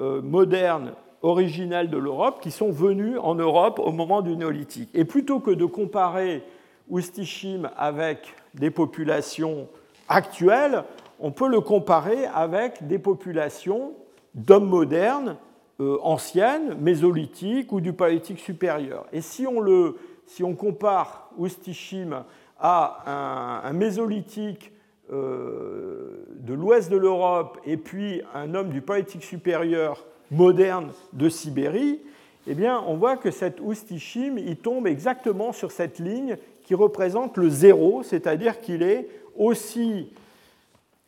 euh, modernes originelles de l'Europe qui sont venues en Europe au moment du néolithique. Et plutôt que de comparer Oustichim avec des populations actuelles, on peut le comparer avec des populations d'hommes modernes, euh, anciennes, mésolithiques ou du paléolithique supérieur. Et si on, le, si on compare Oustichim à un, mésolithique euh, de l'ouest de l'Europe et puis un homme du paléolithique supérieur moderne de Sibérie, eh on voit que cet Oustichim, il tombe exactement sur cette ligne qui représente le zéro, c'est-à-dire qu'il est aussi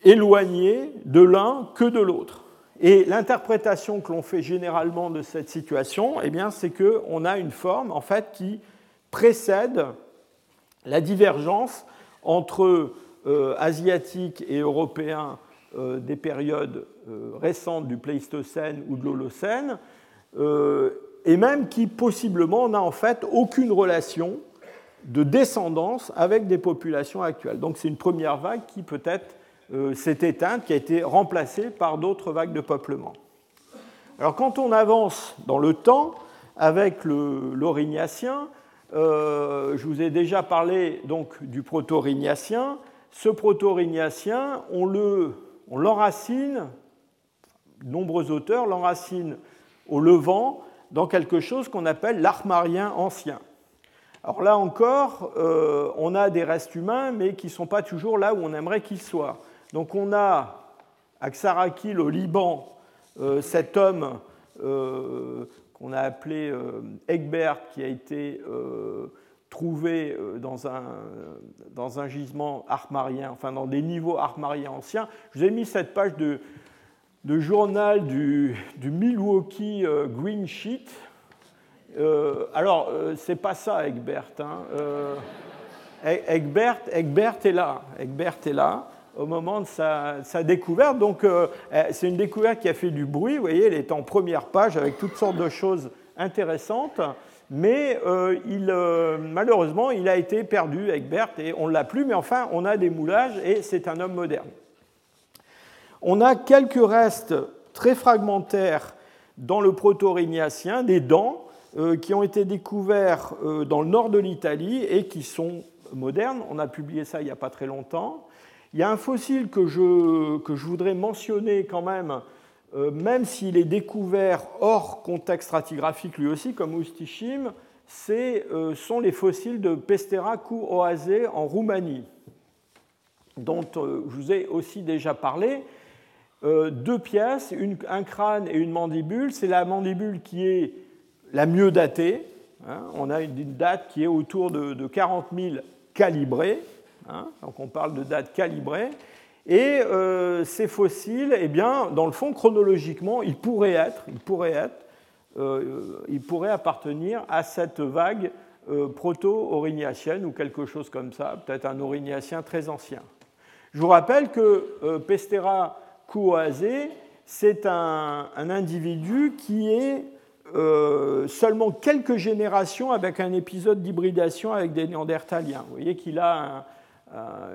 éloigné de l'un que de l'autre. Et l'interprétation que l'on fait généralement de cette situation, eh bien, c'est qu'on a une forme en fait, qui précède la divergence entre euh, asiatiques et européens des périodes euh, récentes du Pléistocène ou de l'Holocène, euh, et même qui possiblement n'a en fait aucune relation de descendance avec des populations actuelles. Donc c'est une première vague qui peut-être s'est éteinte, qui a été remplacée par d'autres vagues de peuplement. Alors quand on avance dans le temps avec l'Aurignacien, je vous ai déjà parlé donc du proto-Rignacien. Ce proto-Rignacien, on le on l'enracine, nombreux auteurs l'enracinent au Levant dans quelque chose qu'on appelle l'armarien ancien. Alors là encore, euh, on a des restes humains, mais qui ne sont pas toujours là où on aimerait qu'ils soient. Donc on a à Xarakil, au Liban, euh, cet homme euh, qu'on a appelé Egbert, qui a été trouvé euh, dans un, dans un gisement armarien, enfin dans des niveaux armariens anciens. Je vous ai mis cette page de, de journal du, Milwaukee euh, Green Sheet. Euh, alors, c'est pas ça, Egbert. Hein. Egbert, Egbert est là. Egbert est là au moment de sa, sa découverte. Donc, c'est une découverte qui a fait du bruit. Vous voyez, elle est en première page avec toutes sortes de choses intéressantes mais euh, euh, malheureusement, il a été perdu, Egbert, et on ne l'a plus, mais enfin, on a des moulages, et c'est un homme moderne. On a quelques restes très fragmentaires dans le proto-rignacien, des dents, euh, qui ont été découverts dans le nord de l'Italie et qui sont modernes. On a publié ça il n'y a pas très longtemps. Il y a un fossile que je, que je voudrais mentionner quand même, même s'il est découvert hors contexte stratigraphique lui aussi, comme Oustichim, euh, sont les fossiles de Pestera Oase en Roumanie, dont euh, je vous ai aussi déjà parlé. deux pièces, un crâne et une mandibule. C'est la mandibule qui est la mieux datée. Hein. On a une, date qui est autour de, 40 000 calibrés. Hein. donc on parle de date calibrée. Et euh, ces fossiles, eh bien, dans le fond, chronologiquement, ils pourraient être, ils pourraient être, euh, ils pourraient appartenir à cette vague euh, proto-aurignacienne ou quelque chose comme ça, peut-être un aurignacien très ancien. Je vous rappelle que Pestera Kouazé, c'est un, individu qui est seulement quelques générations avec un épisode d'hybridation avec des néandertaliens. Vous voyez qu'il a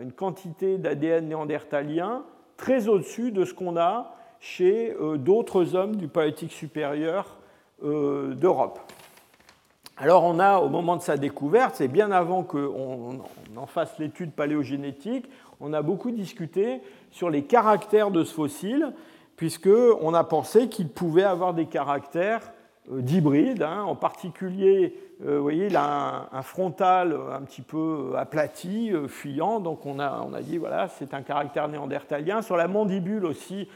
une quantité d'ADN néandertalien très au-dessus de ce qu'on a chez d'autres hommes du paléolithique supérieur d'Europe. Alors on a, au moment de sa découverte, c'est bien avant qu'on en fasse l'étude paléogénétique, on a beaucoup discuté sur les caractères de ce fossile, puisqu'on a pensé qu'il pouvait avoir des caractères euh, d'hybride, hein. en particulier, euh, vous voyez, il a un, frontal un petit peu aplati, euh, fuyant, donc on a, on a dit, voilà, c'est un caractère néandertalien. Sur la mandibule aussi,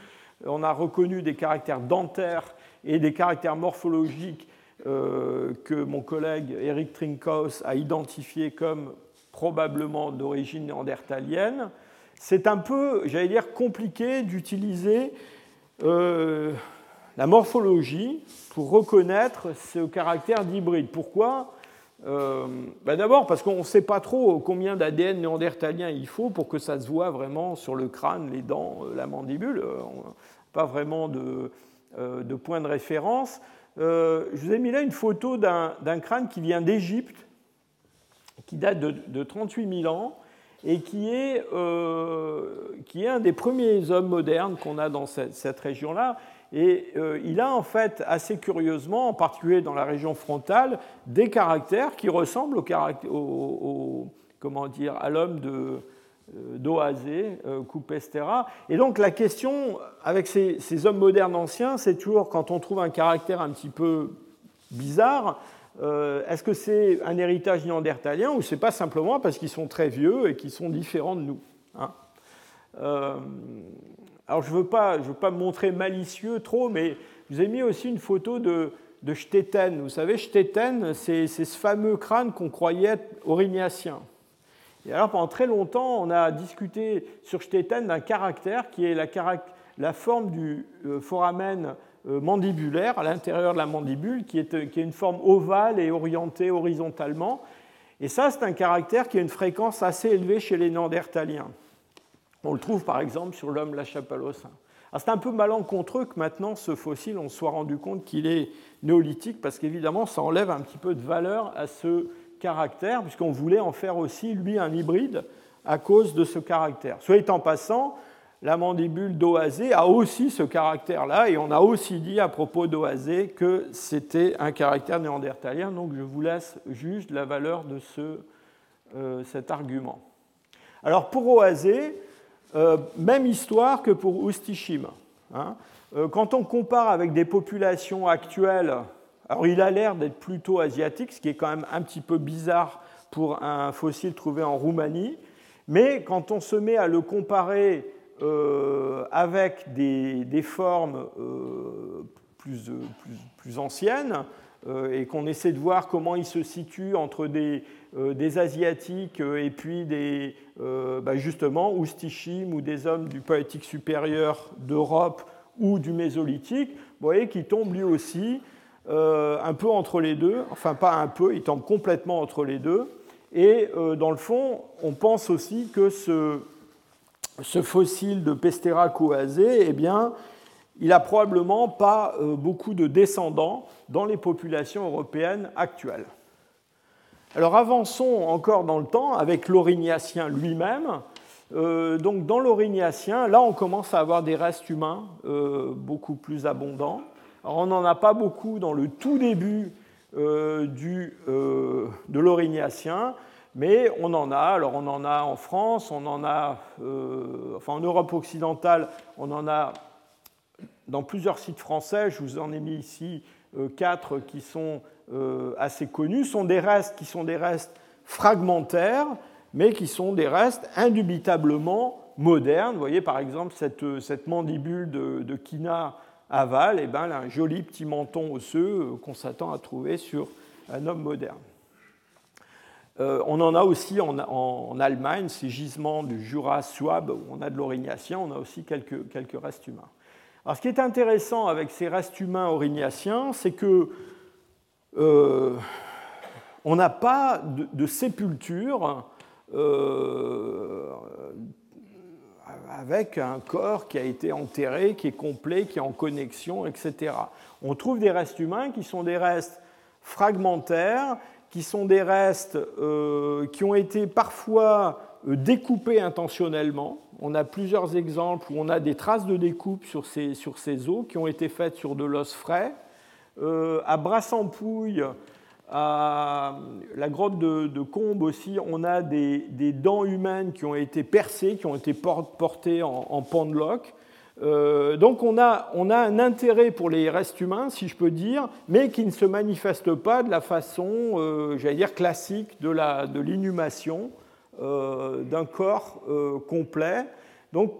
on a reconnu des caractères dentaires et des caractères morphologiques euh, que mon collègue Eric Trinkhaus a identifié comme probablement d'origine néandertalienne, c'est un peu, j'allais dire, compliqué d'utiliser euh, la morphologie pour reconnaître ce caractère d'hybride. Pourquoi? Euh, ben D'abord parce qu'on ne sait pas trop combien d'ADN néandertalien il faut pour que ça se voit vraiment sur le crâne, les dents, la mandibule. pas vraiment de, de point de référence. Euh, je vous ai mis là une photo d'un crâne qui vient d'Égypte, qui date de, 38 000 ans et qui est, euh, qui est un des premiers hommes modernes qu'on a dans cette, région-là. Et euh, il a en fait, assez curieusement, en particulier dans la région frontale, des caractères qui ressemblent au comment dire, à l'homme de, euh, d'Oazé, euh, Coupestera. Et donc la question avec ces, hommes modernes anciens, c'est toujours quand on trouve un caractère un petit peu bizarre, est-ce que c'est un héritage néandertalien ou c'est pas simplement parce qu'ils sont très vieux et qu'ils sont différents de nous hein? Alors je ne veux, pas, veux pas me montrer malicieux trop, mais je vous ai mis aussi une photo de, de Stetten. Vous savez, Stetten, c'est ce fameux crâne qu'on croyait aurignacien. Et alors pendant très longtemps, on a discuté sur Stetten d'un caractère qui est la, forme du euh, foramen euh, mandibulaire à l'intérieur de la mandibule, qui est, qui est, une forme ovale et orientée horizontalement. Et ça, c'est un caractère qui a une fréquence assez élevée chez les Néandertaliens. On le trouve par exemple sur l'homme lachapalocin. C'est un peu malencontreux que maintenant ce fossile, on soit rendu compte qu'il est néolithique, parce qu'évidemment, ça enlève un petit peu de valeur à ce caractère, puisqu'on voulait en faire aussi, lui, un hybride à cause de ce caractère. Soit en passant, la mandibule d'Oazé a aussi ce caractère-là, et on a aussi dit à propos d'Oazé que c'était un caractère néandertalien, donc je vous laisse juste la valeur de ce, euh, cet argument. Alors pour euh, même histoire que pour Oustishim. Hein. Euh, quand on compare avec des populations actuelles alors il a l'air d'être plutôt asiatique, ce qui est quand même un petit peu bizarre pour un fossile trouvé en Roumanie, mais quand on se met à le comparer euh, avec des, formes euh, plus, anciennes, euh, et qu'on essaie de voir comment il se situe entre des, des Asiatiques et puis des, bah justement, Oustishim ou des hommes du Paléolithique supérieur d'Europe ou du Mésolithique, vous voyez qu'il tombe lui aussi euh, un peu entre les deux, enfin pas un peu, il tombe complètement entre les deux. Et euh, dans le fond, on pense aussi que ce, fossile de Pestera coazé, eh bien, il n'a probablement pas euh, beaucoup de descendants dans les populations européennes actuelles. Alors avançons encore dans le temps avec l'Aurignacien lui-même. donc dans l'Aurignacien, là on commence à avoir des restes humains beaucoup plus abondants on n'en a pas beaucoup dans le tout début euh, euh, de l'Aurignacien, mais on en a. Alors on en a en France, on en a, euh, enfin en Europe occidentale, on en a dans plusieurs sites français. Je vous en ai mis ici quatre qui sont assez connus. Sont des restes qui sont des restes fragmentaires, mais qui sont des restes indubitablement modernes. Vous voyez par exemple cette, mandibule de, de Kina aval, et eh ben, un joli petit menton osseux euh, qu'on s'attend à trouver sur un homme moderne. Euh, on en a aussi en, Allemagne, ces gisements du Jura Suab, où on a de l'orignacien, on a aussi quelques, restes humains. Alors, ce qui est intéressant avec ces restes humains aurignaciens, c'est que euh, on n'a pas de, sépulture avec un corps qui a été enterré, qui est complet, qui est en connexion, etc. On trouve des restes humains qui sont des restes fragmentaires, qui sont des restes euh, qui ont été parfois euh, découpés intentionnellement. On a plusieurs exemples où on a des traces de découpe sur ces, sur ces os qui ont été faites sur de l'os frais. Euh, à Brassampouille, à la grotte de, Combe aussi, on a des, dents humaines qui ont été percées, qui ont été portées en, en. Euh, donc on a, on a, un intérêt pour les restes humains, si je peux dire, mais qui ne se manifeste pas de la façon, euh, j'allais dire, classique de l'inhumation d'un corps complet. Donc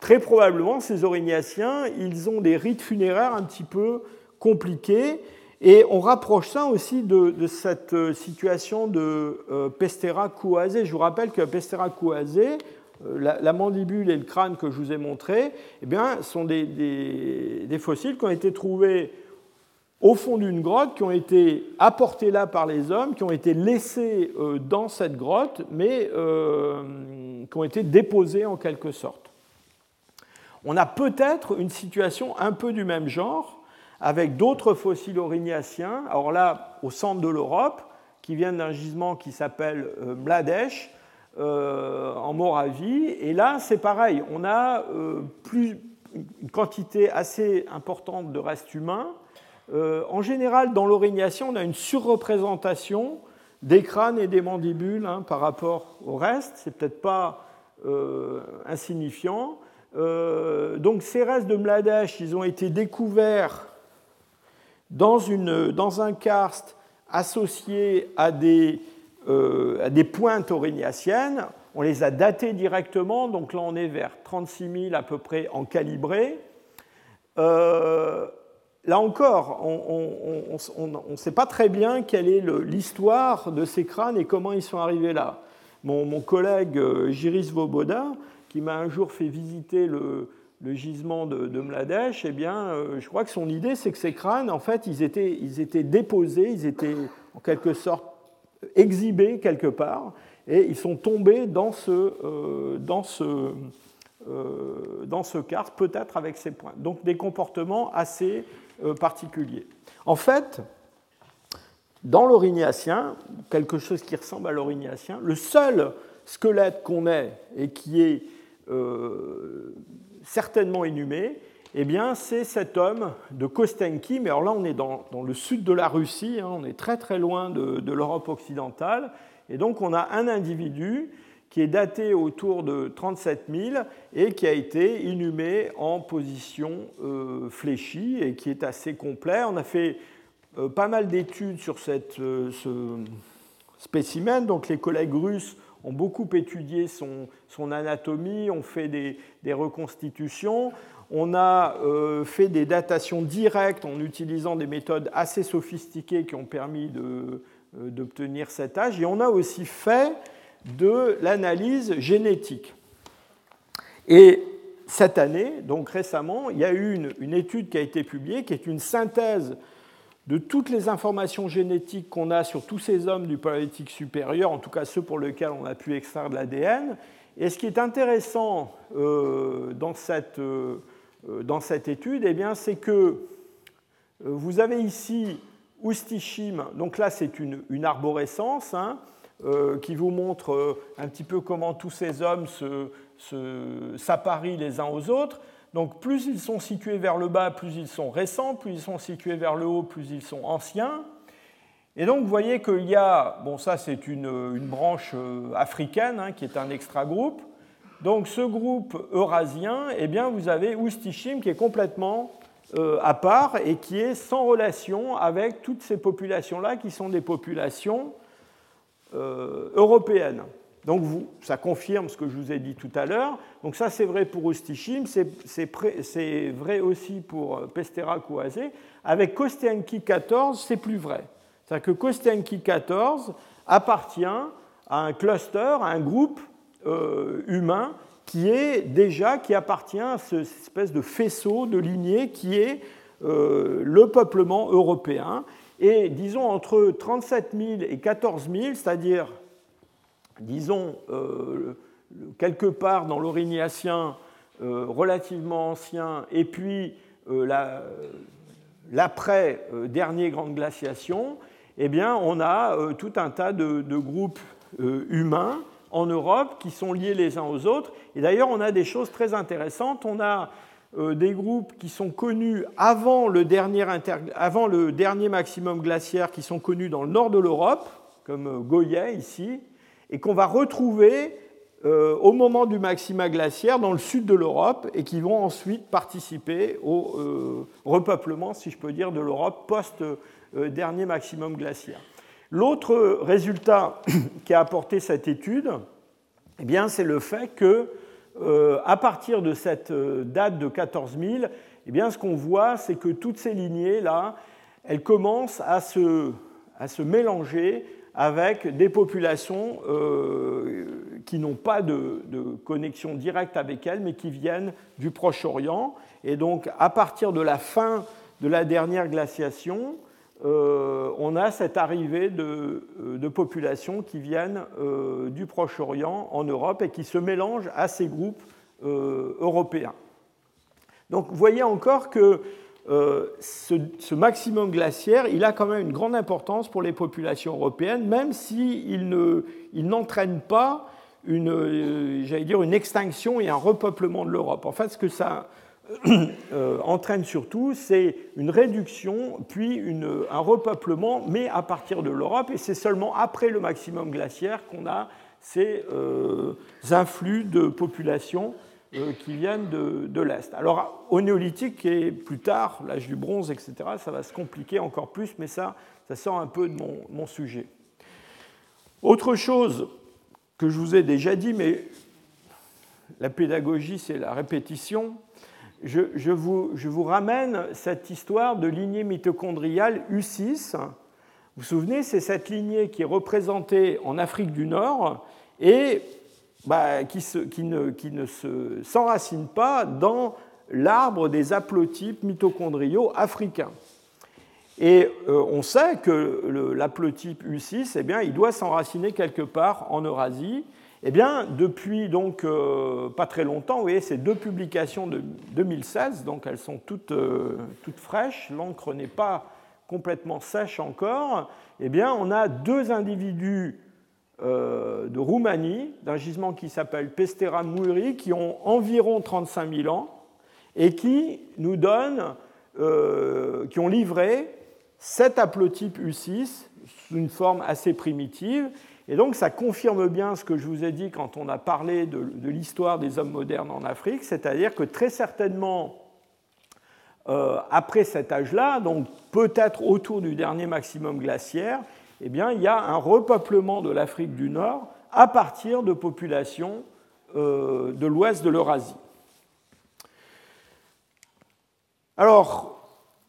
très probablement, ces aurignaciens, ils ont des rites funéraires un petit peu compliqués. Et on rapproche ça aussi de, cette euh, situation de euh, Pestera couasé. Je vous rappelle que Pestera couasé, euh, la, mandibule et le crâne que je vous ai montré, eh bien, sont des, fossiles qui ont été trouvés au fond d'une grotte, qui ont été apportés là par les hommes, qui ont été laissés dans cette grotte, mais qui ont été déposés en quelque sorte. On a peut-être une situation un peu du même genre avec d'autres fossiles aurignaciens, alors là, au centre de l'Europe, qui viennent d'un gisement qui s'appelle euh, Mladèche, euh, en Moravie. Et là, c'est pareil, on a euh, plus, une quantité assez importante de restes humains. En général, dans l'orignation, on a une surreprésentation des crânes et des mandibules hein, par rapport au reste. C'est peut-être pas insignifiant. donc ces restes de Mladèche, ils ont été découverts dans, une, dans un karst associé à des, euh, à des pointes aurignaciennes, on les a datés directement, donc là on est vers 36 000 à peu près en calibré. Euh, là encore, on ne sait pas très bien quelle est l'histoire de ces crânes et comment ils sont arrivés là. Mon, collègue euh, Giris Voboda, qui m'a un jour fait visiter le, gisement de, de Mladèche, eh bien, euh, je crois que son idée, c'est que ces crânes, en fait, ils étaient, ils étaient déposés, ils étaient en quelque sorte exhibés quelque part, et ils sont tombés dans ce, euh, dans ce, euh, dans ce karst, peut-être avec ces points. Donc des comportements assez particuliers. En fait, dans l'orignacien, quelque chose qui ressemble à l'orignacien, le seul squelette qu'on ait et qui est certainement inhumé, eh bien, c'est cet homme de Kostenki, mais alors là, on est dans, le sud de la Russie, hein, on est très très loin de, l'Europe occidentale, et donc on a un individu qui est daté autour de 37 000 et qui a été inhumé en position euh, fléchie et qui est assez complet. On a fait euh, pas mal d'études sur cette, euh, ce spécimen, donc les collègues russes ont beaucoup étudié son, anatomie, ont fait des, des reconstitutions. On a fait des datations directes en utilisant des méthodes assez sophistiquées qui ont permis d'obtenir cet âge. Et on a aussi fait de l'analyse génétique. Et cette année, donc récemment, il y a eu une, une, étude qui a été publiée, qui est une synthèse de toutes les informations génétiques qu'on a sur tous ces hommes du paléolithique supérieur, en tout cas ceux pour lesquels on a pu extraire de l'ADN. Et ce qui est intéressant euh, dans, cette, euh, dans, cette, étude, eh c'est que euh, vous avez ici Oustichim, donc là c'est une, une, arborescence hein, qui vous montre un petit peu comment tous ces hommes s'apparient les uns aux autres. Donc plus ils sont situés vers le bas, plus ils sont récents, plus ils sont situés vers le haut, plus ils sont anciens. Et donc vous voyez qu'il y a, bon ça c'est une, branche euh, africaine hein, qui est un extra-groupe. Donc ce groupe eurasien, eh bien vous avez Oustichim qui est complètement euh, à part et qui est sans relation avec toutes ces populations-là qui sont des populations euh, européennes. Donc ça confirme ce que je vous ai dit tout à l'heure. Donc ça c'est vrai pour Oustichim, c'est vrai aussi pour euh, Pestera Kouazé. Avec Kostianki 14, c'est plus vrai. C'est-à-dire que Kostianki 14 appartient à un cluster, à un groupe euh, humain qui est déjà, qui appartient à cette espèce de faisceau de lignée qui est le peuplement européen. Et disons entre 37 000 et 14 000, c'est-à-dire disons, euh, quelque part dans l'Aurignacien relativement ancien, et puis l'après-dernier grande glaciation, eh bien, on a tout un tas de, de groupes humains en Europe qui sont liés les uns aux autres. Et d'ailleurs, on a des choses très intéressantes. On a euh, des groupes qui sont connus avant le, dernier maximum glaciaire, qui sont connus dans le nord de l'Europe, comme euh, Goyet ici, et qu'on va retrouver euh, au moment du maxima glaciaire dans le sud de l'Europe et qui vont ensuite participer au repeuplement, si je peux dire, de l'Europe post-dernier maximum glaciaire. L'autre résultat (coughs) qui a apporté cette étude, eh c'est le fait que euh, à partir de cette euh, date de 14 000, eh bien, ce qu'on voit, c'est que toutes ces lignées-là, elles commencent à se, à se, mélanger avec des populations euh, qui n'ont pas de, de, connexion directe avec elles, mais qui viennent du Proche-Orient. Et donc, à partir de la fin de la dernière glaciation, euh, on a cette arrivée de, euh, populations qui viennent euh, du Proche-Orient en Europe et qui se mélangent à ces groupes européens. Donc vous voyez encore que ce, maximum glaciaire, il a quand même une grande importance pour les populations européennes, même s'il n'entraîne pas une, dire, une extinction et un repeuplement de l'Europe. En fait, ce que ça, (coughs) entraîne surtout, c'est une réduction, puis un repeuplement, mais à partir de l'Europe, et c'est seulement après le maximum glaciaire qu'on a ces euh, influx de population euh, qui viennent de, l'Est. Alors au néolithique et plus tard, l'âge du bronze, etc., ça va se compliquer encore plus, mais ça, ça sort un peu de mon sujet. Autre chose que je vous ai déjà dit, mais la pédagogie, c'est la répétition, je, vous, ramène cette histoire de lignée mitochondriale U6. Vous vous souvenez, c'est cette lignée qui est représentée en Afrique du Nord et bah, qui, ne, s'enracine pas dans l'arbre des haplotypes mitochondriaux africains. Et euh, on sait que l'haplotype U6, eh bien, il doit s'enraciner quelque part en Eurasie. Eh bien, depuis donc euh, pas très longtemps, vous voyez, ces deux publications de 2016, donc elles sont toutes, euh, toutes fraîches, l'encre n'est pas complètement sèche encore, eh bien, on a deux individus euh, de Roumanie, d'un gisement qui s'appelle Pestera Muiri, qui ont environ 35 000 ans et qui nous donnent, qui ont livré cet haplotype U6 sous une forme assez primitive et donc ça confirme bien ce que je vous ai dit quand on a parlé de, l'histoire des hommes modernes en Afrique, c'est-à-dire que très certainement, euh, après cet âge-là, donc peut-être autour du dernier maximum glaciaire, eh bien, il y a un repeuplement de l'Afrique du Nord à partir de populations euh, de l'ouest de l'Eurasie. Alors,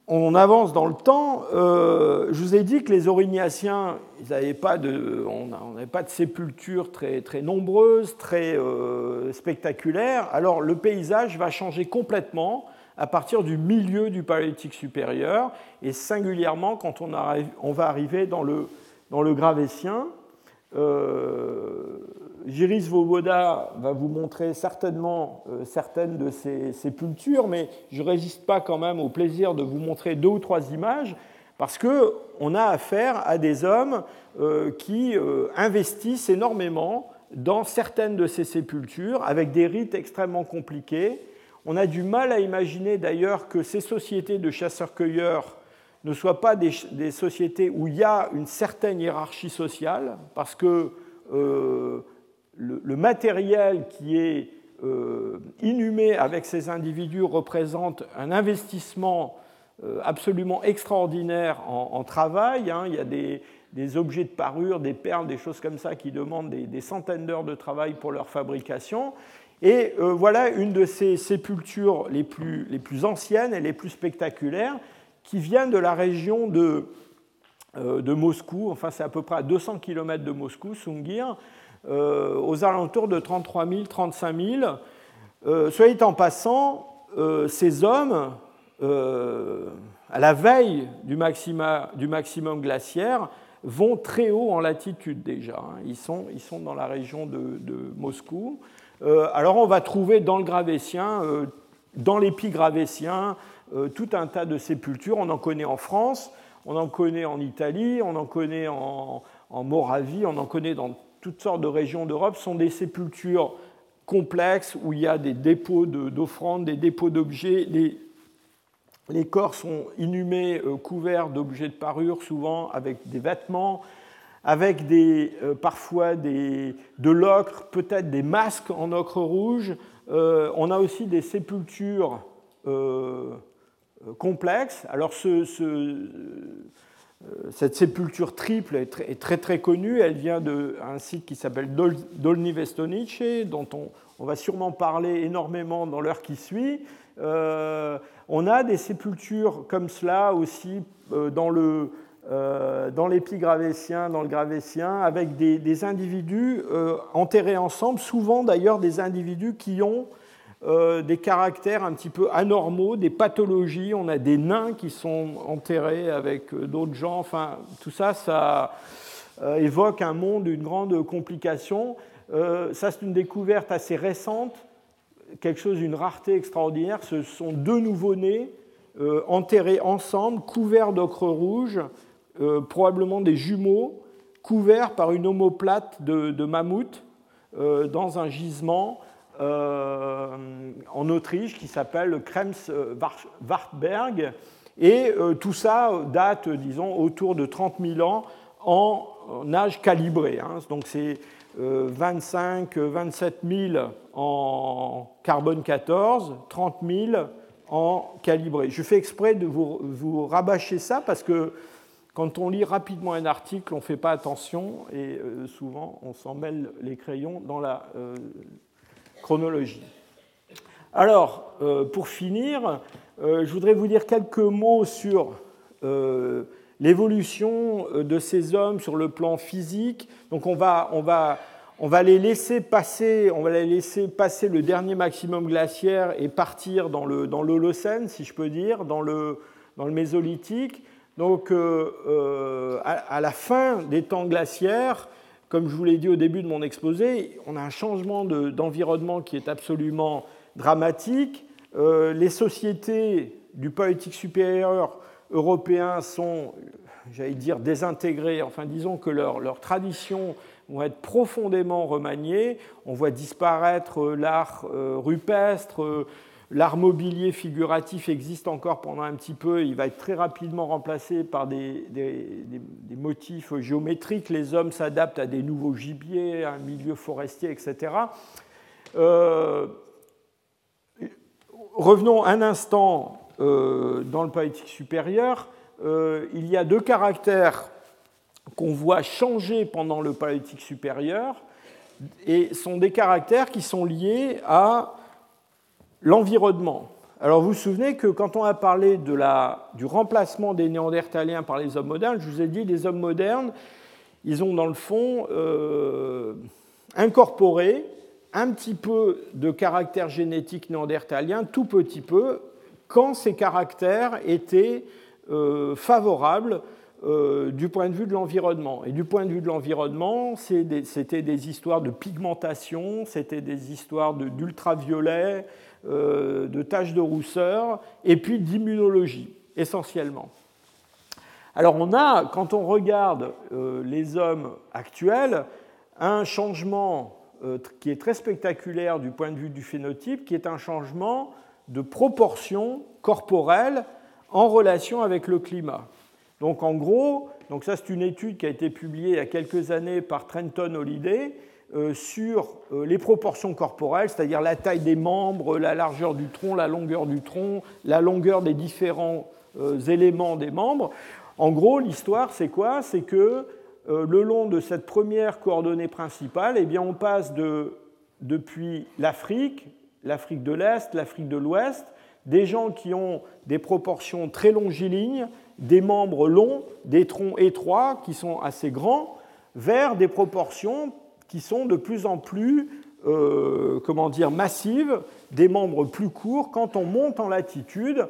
on avance dans le temps. Euh, je vous ai dit que les Aurignaciens, ils n'avaient pas de, on n'avait pas de sépultures très, très nombreuses, très euh, spectaculaires. Alors le paysage va changer complètement à partir du milieu du Paléolithique supérieur, et singulièrement quand on, arrive, on va arriver dans le, dans le Gravétien. Euh, Giris Voboda va vous montrer certainement euh, certaines de ces sépultures, mais je ne résiste pas quand même au plaisir de vous montrer deux ou trois images, parce qu'on a affaire à des hommes euh, qui euh, investissent énormément dans certaines de ces sépultures, avec des rites extrêmement compliqués. On a du mal à imaginer d'ailleurs que ces sociétés de chasseurs-cueilleurs ne soient pas des, sociétés où il y a une certaine hiérarchie sociale, parce que le, matériel qui est euh, inhumé avec ces individus représente un investissement euh, absolument extraordinaire en, travail. Hein. Il y a des, objets de parure, des perles, des choses comme ça qui demandent des, centaines d'heures de travail pour leur fabrication. Et euh, voilà une de ces sépultures les plus, anciennes et les plus spectaculaires qui vient de la région de, de Moscou, enfin c'est à peu près à 200 km de Moscou, Sungir, aux alentours de 33 000, 35 000. Euh, soyez en passant, euh, ces hommes, à la veille du, maximum glaciaire, vont très haut en latitude déjà. Hein. Ils sont, ils sont dans la région de, Moscou. Euh, alors on va trouver dans le Gravétien, euh, dans l'épigravétien, tout un tas de sépultures. On en connaît en France, on en connaît en Italie, on en connaît en Moravie, on en connaît dans toutes sortes de régions d'Europe. Sont des sépultures complexes où il y a des dépôts d'offrandes, des dépôts d'objets. Les, les, corps sont inhumés, euh, couverts d'objets de parure, souvent avec des vêtements, avec des, euh, parfois des, de l'ocre, peut-être des masques en ocre rouge. Euh, on a aussi des sépultures complexes. Alors ce, cette sépulture triple est très, très, connue. Elle vient d'un site qui s'appelle Dolny Vestonice, dont on, va sûrement parler énormément dans l'heure qui suit. Euh, on a des sépultures comme cela aussi euh, dans le, euh, dans dans le gravétien, avec des individus enterrés ensemble, souvent d'ailleurs des individus qui ont euh, des caractères un petit peu anormaux, des pathologies. On a des nains qui sont enterrés avec euh, d'autres gens. Enfin, tout ça, ça euh, évoque un monde d'une grande complication. ça, c'est une découverte assez récente, quelque chose d'une rareté extraordinaire. Ce sont deux nouveau-nés enterrés ensemble, couverts d'ocre rouge, probablement des jumeaux, couverts par une omoplate de, mammouth dans un gisement en Autriche qui s'appelle Krems-Wartberg. Et euh, tout ça date, disons, autour de 30 000 ans en, âge calibré. Hein. Donc c'est 25, 27 000 en carbone 14, 30 000 en calibré. Je fais exprès de vous, rabâcher ça parce que quand on lit rapidement un article, on ne fait pas attention et euh, souvent on s'en mêle les crayons dans la chronologie. Alors, euh, pour finir, euh, je voudrais vous dire quelques mots sur euh, l'évolution de ces hommes sur le plan physique. Donc, on va, on va, on va les laisser passer, on va les laisser passer le dernier maximum glaciaire et partir dans dans l'Holocène, si je peux dire, dans le dans le Mésolithique. Donc, à, la fin des temps glaciaires, comme je vous l'ai dit au début de mon exposé, on a un changement d'environnement qui est absolument dramatique. Euh, les sociétés du politique supérieur européen sont, j'allais dire, désintégrées. Enfin, disons que leurs traditions vont être profondément remaniées. On voit disparaître l'art euh, rupestre, L'art mobilier figuratif existe encore pendant un petit peu, il va être très rapidement remplacé par des, motifs géométriques. Les hommes s'adaptent à des nouveaux gibiers, à un milieu forestier, etc. Euh, revenons un instant euh, dans le poétique supérieur. Euh, il y a deux caractères qu'on voit changer pendant le poétique supérieur et sont des caractères qui sont liés à L'environnement. Alors vous vous souvenez que quand on a parlé du remplacement des néandertaliens par les hommes modernes, je vous ai dit les hommes modernes, ils ont dans le fond euh, incorporé un petit peu de caractère génétique néandertalien, tout petit peu, quand ces caractères étaient euh, favorables euh, du point de vue de l'environnement. Et du point de vue de l'environnement, c'était des, histoires de pigmentation, c'était des histoires d'ultraviolet, de taches de rousseur et puis d'immunologie, essentiellement. Alors on a, quand on regarde euh, les hommes actuels, un changement euh, qui est très spectaculaire du point de vue du phénotype, qui est un changement de proportion corporelle en relation avec le climat. Donc en gros, donc ça c'est une étude qui a été publiée il y a quelques années par Trenton Holiday, euh, sur euh, les proportions corporelles, c'est-à-dire la taille des membres, la largeur du tronc, la longueur du tronc, la longueur des différents euh, éléments des membres. En gros, l'histoire, c'est quoi? C'est que le long de cette première coordonnée principale, eh bien, on passe de, depuis l'Afrique, l'Afrique de l'Est, l'Afrique de l'Ouest, des gens qui ont des proportions très longilignes, des membres longs, des troncs étroits qui sont assez grands, vers des proportions qui sont de plus en plus euh, comment dire, massives, des membres plus courts. Quand on monte en latitude,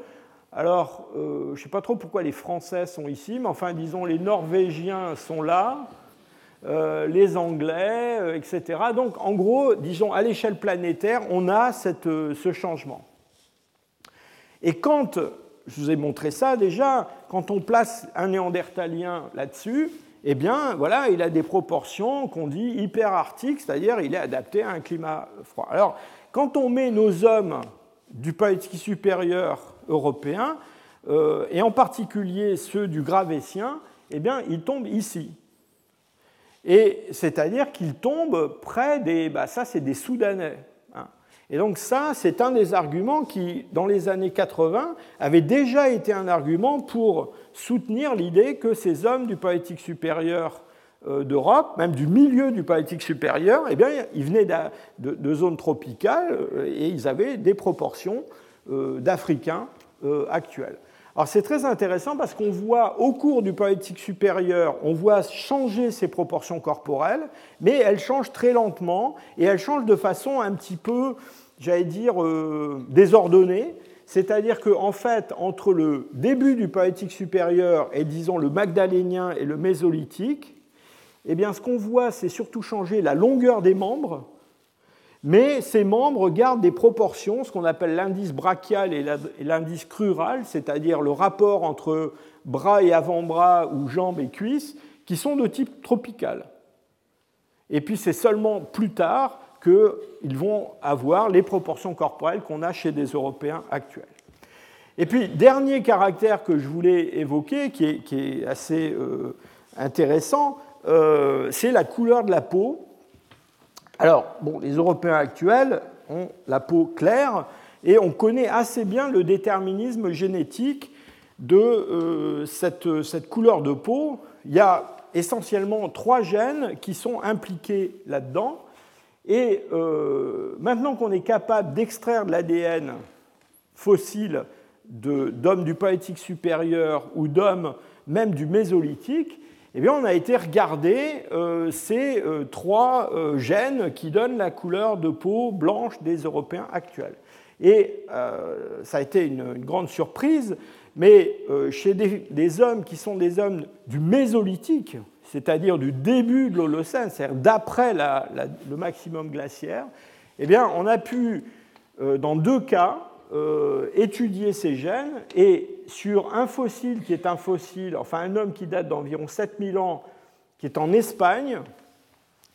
Alors, je ne sais pas trop pourquoi les Français sont ici, mais enfin, disons, les Norvégiens sont là, les Anglais, etc. Donc, en gros, disons, à l'échelle planétaire, on a ce changement. Et quand, je vous ai montré ça déjà, quand on place un néandertalien là-dessus, eh bien, voilà, il a des proportions qu'on dit hyperarctiques, c'est-à-dire il est adapté à un climat froid. Alors, quand on met nos hommes du Paléolithique supérieur européen, euh, et en particulier ceux du Gravétien, eh bien, ils tombent ici. Et c'est-à-dire qu'ils tombent près des. Bah, ça, c'est des Soudanais. Et donc ça, c'est un des arguments qui, dans les années 80, avait déjà été un argument pour soutenir l'idée que ces hommes du Paléolithique supérieur euh, d'Europe, même du milieu du Paléolithique supérieur, eh bien, ils venaient de, zones tropicales euh, et ils avaient des proportions euh, d'Africains actuels. Alors c'est très intéressant parce qu'on voit au cours du Paléolithique supérieur, on voit changer ces proportions corporelles, mais elles changent très lentement et elles changent de façon un petit peu j'allais dire, euh, désordonnée. C'est-à-dire qu'en fait, entre le début du Paléolithique supérieur et, disons, le magdalénien et le mésolithique, eh bien, ce qu'on voit, c'est surtout changer la longueur des membres, mais ces membres gardent des proportions, ce qu'on appelle l'indice brachial et l'indice crural, c'est-à-dire le rapport entre bras et avant-bras ou jambes et cuisses, qui sont de type tropical. Et puis c'est seulement plus tard qu'ils vont avoir les proportions corporelles qu'on a chez des Européens actuels. Et puis, dernier caractère que je voulais évoquer, qui est, assez euh, intéressant, euh, c'est la couleur de la peau. Alors, les Européens actuels ont la peau claire et on connaît assez bien le déterminisme génétique de euh, cette, cette, couleur de peau. Il y a essentiellement trois gènes qui sont impliqués là-dedans. Et euh, maintenant qu'on est capable d'extraire de l'ADN fossile d'hommes du Paléolithique supérieur ou d'hommes même du Mésolithique, eh bien, on a été regarder euh, ces euh, trois gènes qui donnent la couleur de peau blanche des Européens actuels. Et ça a été une, grande surprise, mais chez des, hommes qui sont des hommes du Mésolithique, c'est-à-dire du début de l'Holocène, c'est-à-dire d'après le maximum glaciaire, eh bien, on a pu, euh, dans deux cas, euh, étudier ces gènes et sur un fossile qui est un fossile, enfin un homme qui date d'environ 7000 ans, qui est en Espagne,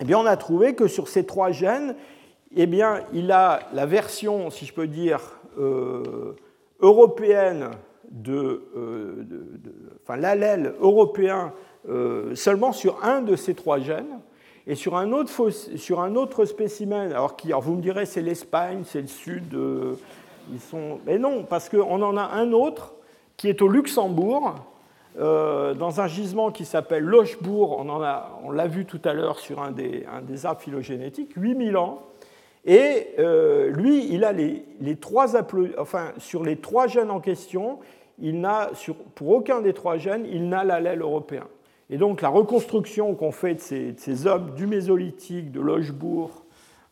eh bien, on a trouvé que sur ces trois gènes, eh bien, il a la version, si je peux dire, euh, européenne de, enfin l'allèle européen euh, seulement sur un de ces trois gènes. Et sur un autre, sur un autre spécimen, alors, qui, vous me direz c'est l'Espagne, c'est le sud, euh, mais non, parce qu'on en a un autre qui est au Luxembourg, euh, dans un gisement qui s'appelle Lochebourg, on, l'a vu tout à l'heure sur un des, un arbres phylogénétiques, 8000 ans. Et lui, il a les, trois enfin, sur les trois gènes en question, il n'a, pour aucun des trois gènes, il n'a l'allèle européen. Et donc la reconstruction qu'on fait de ces, hommes du Mésolithique, de Lochebourg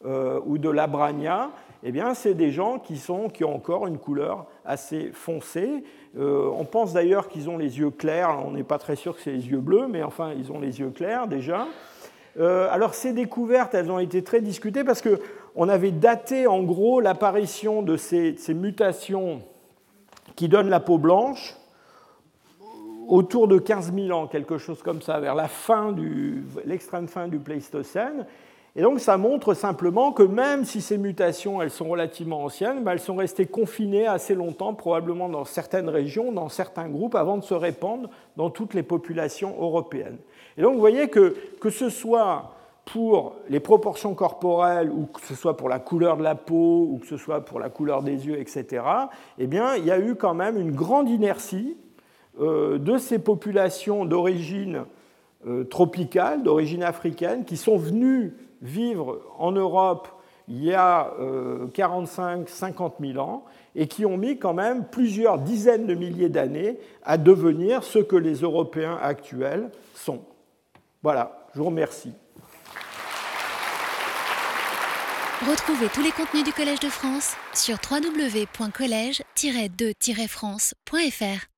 euh, ou de Labrania, eh bien, c'est des gens qui, sont, qui ont encore une couleur assez foncée. Euh, on pense d'ailleurs qu'ils ont les yeux clairs. On n'est pas très sûr que c'est les yeux bleus, mais enfin, ils ont les yeux clairs déjà. Euh, alors, ces découvertes, elles ont été très discutées parce qu'on avait daté en gros l'apparition de ces, mutations qui donnent la peau blanche autour de 15 000 ans, quelque chose comme ça, vers la fin du, l'extrême fin du Pléistocène. Et donc ça montre simplement que même si ces mutations elles sont relativement anciennes, ben, elles sont restées confinées assez longtemps, probablement dans certaines régions, dans certains groupes, avant de se répandre dans toutes les populations européennes. Et donc vous voyez que que ce soit pour les proportions corporelles, ou que ce soit pour la couleur de la peau, ou que ce soit pour la couleur des yeux, etc., eh bien, il y a eu quand même une grande inertie euh, de ces populations d'origine euh, tropicale, d'origine africaine, qui sont venues vivre en Europe il y a 45-50 euh, 000 ans et qui ont mis quand même plusieurs dizaines de milliers d'années à devenir ce que les Européens actuels sont. Voilà, je vous remercie. Retrouvez tous les contenus du Collège de France sur www.colège-2-france.fr.